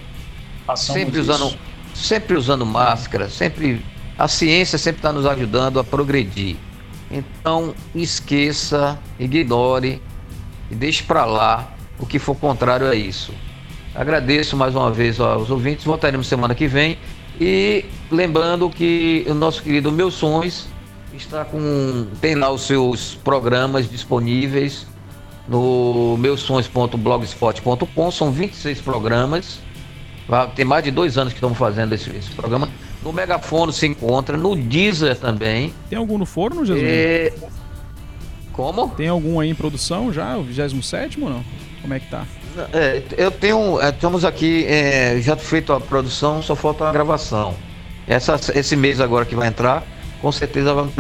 Passamos sempre usando. Isso sempre usando máscara, sempre a ciência sempre está nos ajudando a progredir. Então esqueça, ignore e deixe para lá o que for contrário a isso. Agradeço mais uma vez aos ouvintes, voltaremos semana que vem e lembrando que o nosso querido Meus Sons está com tem lá os seus programas disponíveis no meusons.blogspot.com, são 26 programas tem mais de dois anos que estamos fazendo esse, esse programa. No Megafono se encontra, no Deezer também. Tem algum no forno, Jesus? É... Como? Tem algum aí em produção já, o 27 ou não? Como é que tá? É, eu tenho. É, estamos aqui, é, já feito a produção, só falta a gravação. Essa, esse mês agora que vai entrar, com certeza vamos,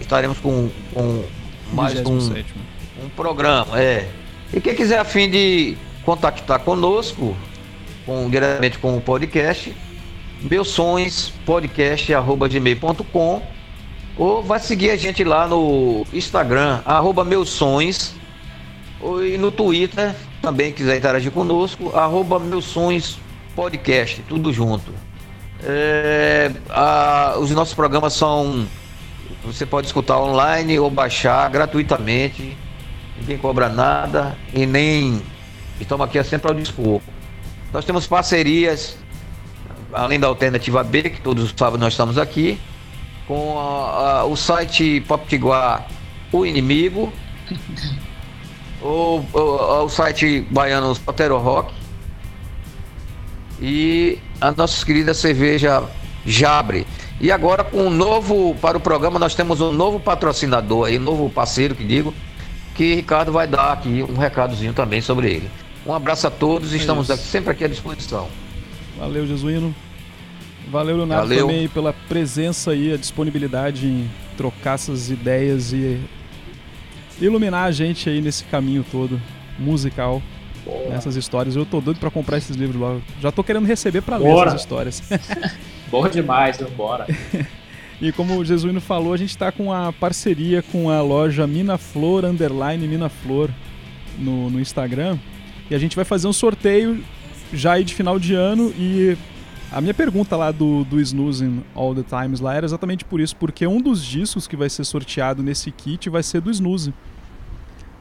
estaremos com, com mais um, um programa. É. E quem quiser a fim de contactar conosco, com, diretamente com o podcast, meus sonhos podcast@gmail.com ou vai seguir a gente lá no Instagram arroba e no Twitter também quiser interagir conosco arroba meus sonhos podcast tudo junto. É, a, os nossos programas são você pode escutar online ou baixar gratuitamente ninguém cobra nada e nem estamos aqui sempre ao dispor. Nós temos parcerias, além da Alternativa B, que todos sabem nós estamos aqui, com a, a, o site Poptiguar O Inimigo, o, o, o, site baiano Sotero Rock e a nossa querida cerveja Jabre. E agora com um novo, para o programa, nós temos um novo patrocinador aí, novo parceiro que digo, que Ricardo vai dar aqui um recadozinho também sobre ele. Um abraço a todos, é estamos aqui, sempre aqui à disposição. Valeu, Jesuíno. Valeu, Leonardo, Valeu. também pela presença e a disponibilidade em trocar essas ideias e iluminar a gente aí nesse caminho todo musical, nessas histórias. Eu tô doido para comprar esses livros logo. Já tô querendo receber para ler essas histórias. Bom demais, bora. E como o Jesuíno falou, a gente está com a parceria com a loja Minaflor Underline Minaflor no, no Instagram. E a gente vai fazer um sorteio já aí de final de ano. E a minha pergunta lá do, do Snoozing All the Times lá era exatamente por isso, porque um dos discos que vai ser sorteado nesse kit vai ser do Snooze.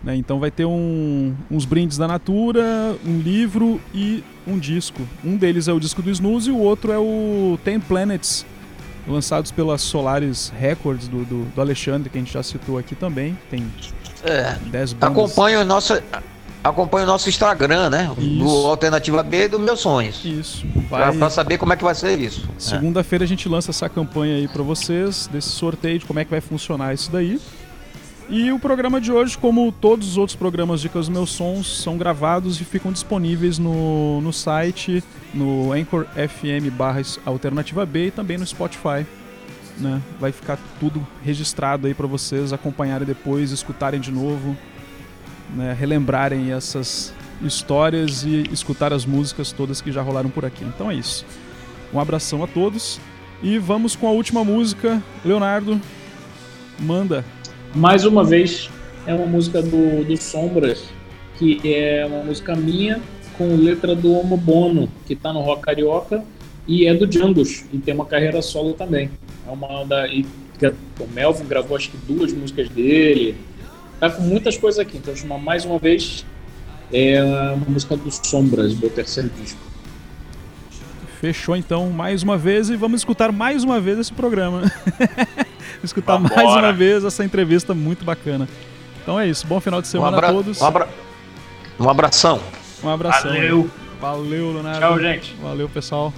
Né? Então vai ter um, uns brindes da Natura, um livro e um disco. Um deles é o disco do Snooze e o outro é o Ten Planets lançados pela Solaris Records do, do, do, Alexandre, que a gente já citou aqui também. Tem é, 10 bandas. Acompanha o nosso, acompanha o nosso Instagram, né? Isso. Do Alternativa B do Meus Sonhos. Isso. Vai... Pra, saber como é que vai ser isso. Segunda-feira a gente lança essa campanha aí para vocês, desse sorteio, de como é que vai funcionar isso daí. E o programa de hoje, como todos os outros programas Dicas dos Meus Sons, são gravados e ficam disponíveis no, no site, no Anchor FM Alternativa B e também no Spotify. Né? Vai ficar tudo registrado aí para vocês acompanharem depois, escutarem de novo, né? relembrarem essas histórias e escutar as músicas todas que já rolaram por aqui. Então é isso. Um abração a todos e vamos com a última música. Leonardo, manda mais uma vez, é uma música do, do Sombras, que é uma música minha com letra do Homo Bono, que está no Rock Carioca, e é do Django's, e tem uma carreira solo também. É uma da. E, o Melvin gravou acho que duas músicas dele. Tá com muitas coisas aqui, então chamar mais uma vez é uma música do Sombras, do terceiro disco. Fechou então mais uma vez e vamos escutar mais uma vez esse programa. escutar Vambora. mais uma vez essa entrevista muito bacana. Então é isso. Bom final de semana um abra... a todos. Um, abra... um abração. Um abração. Valeu. Valeu, Leonardo. Tchau, gente. Valeu, pessoal.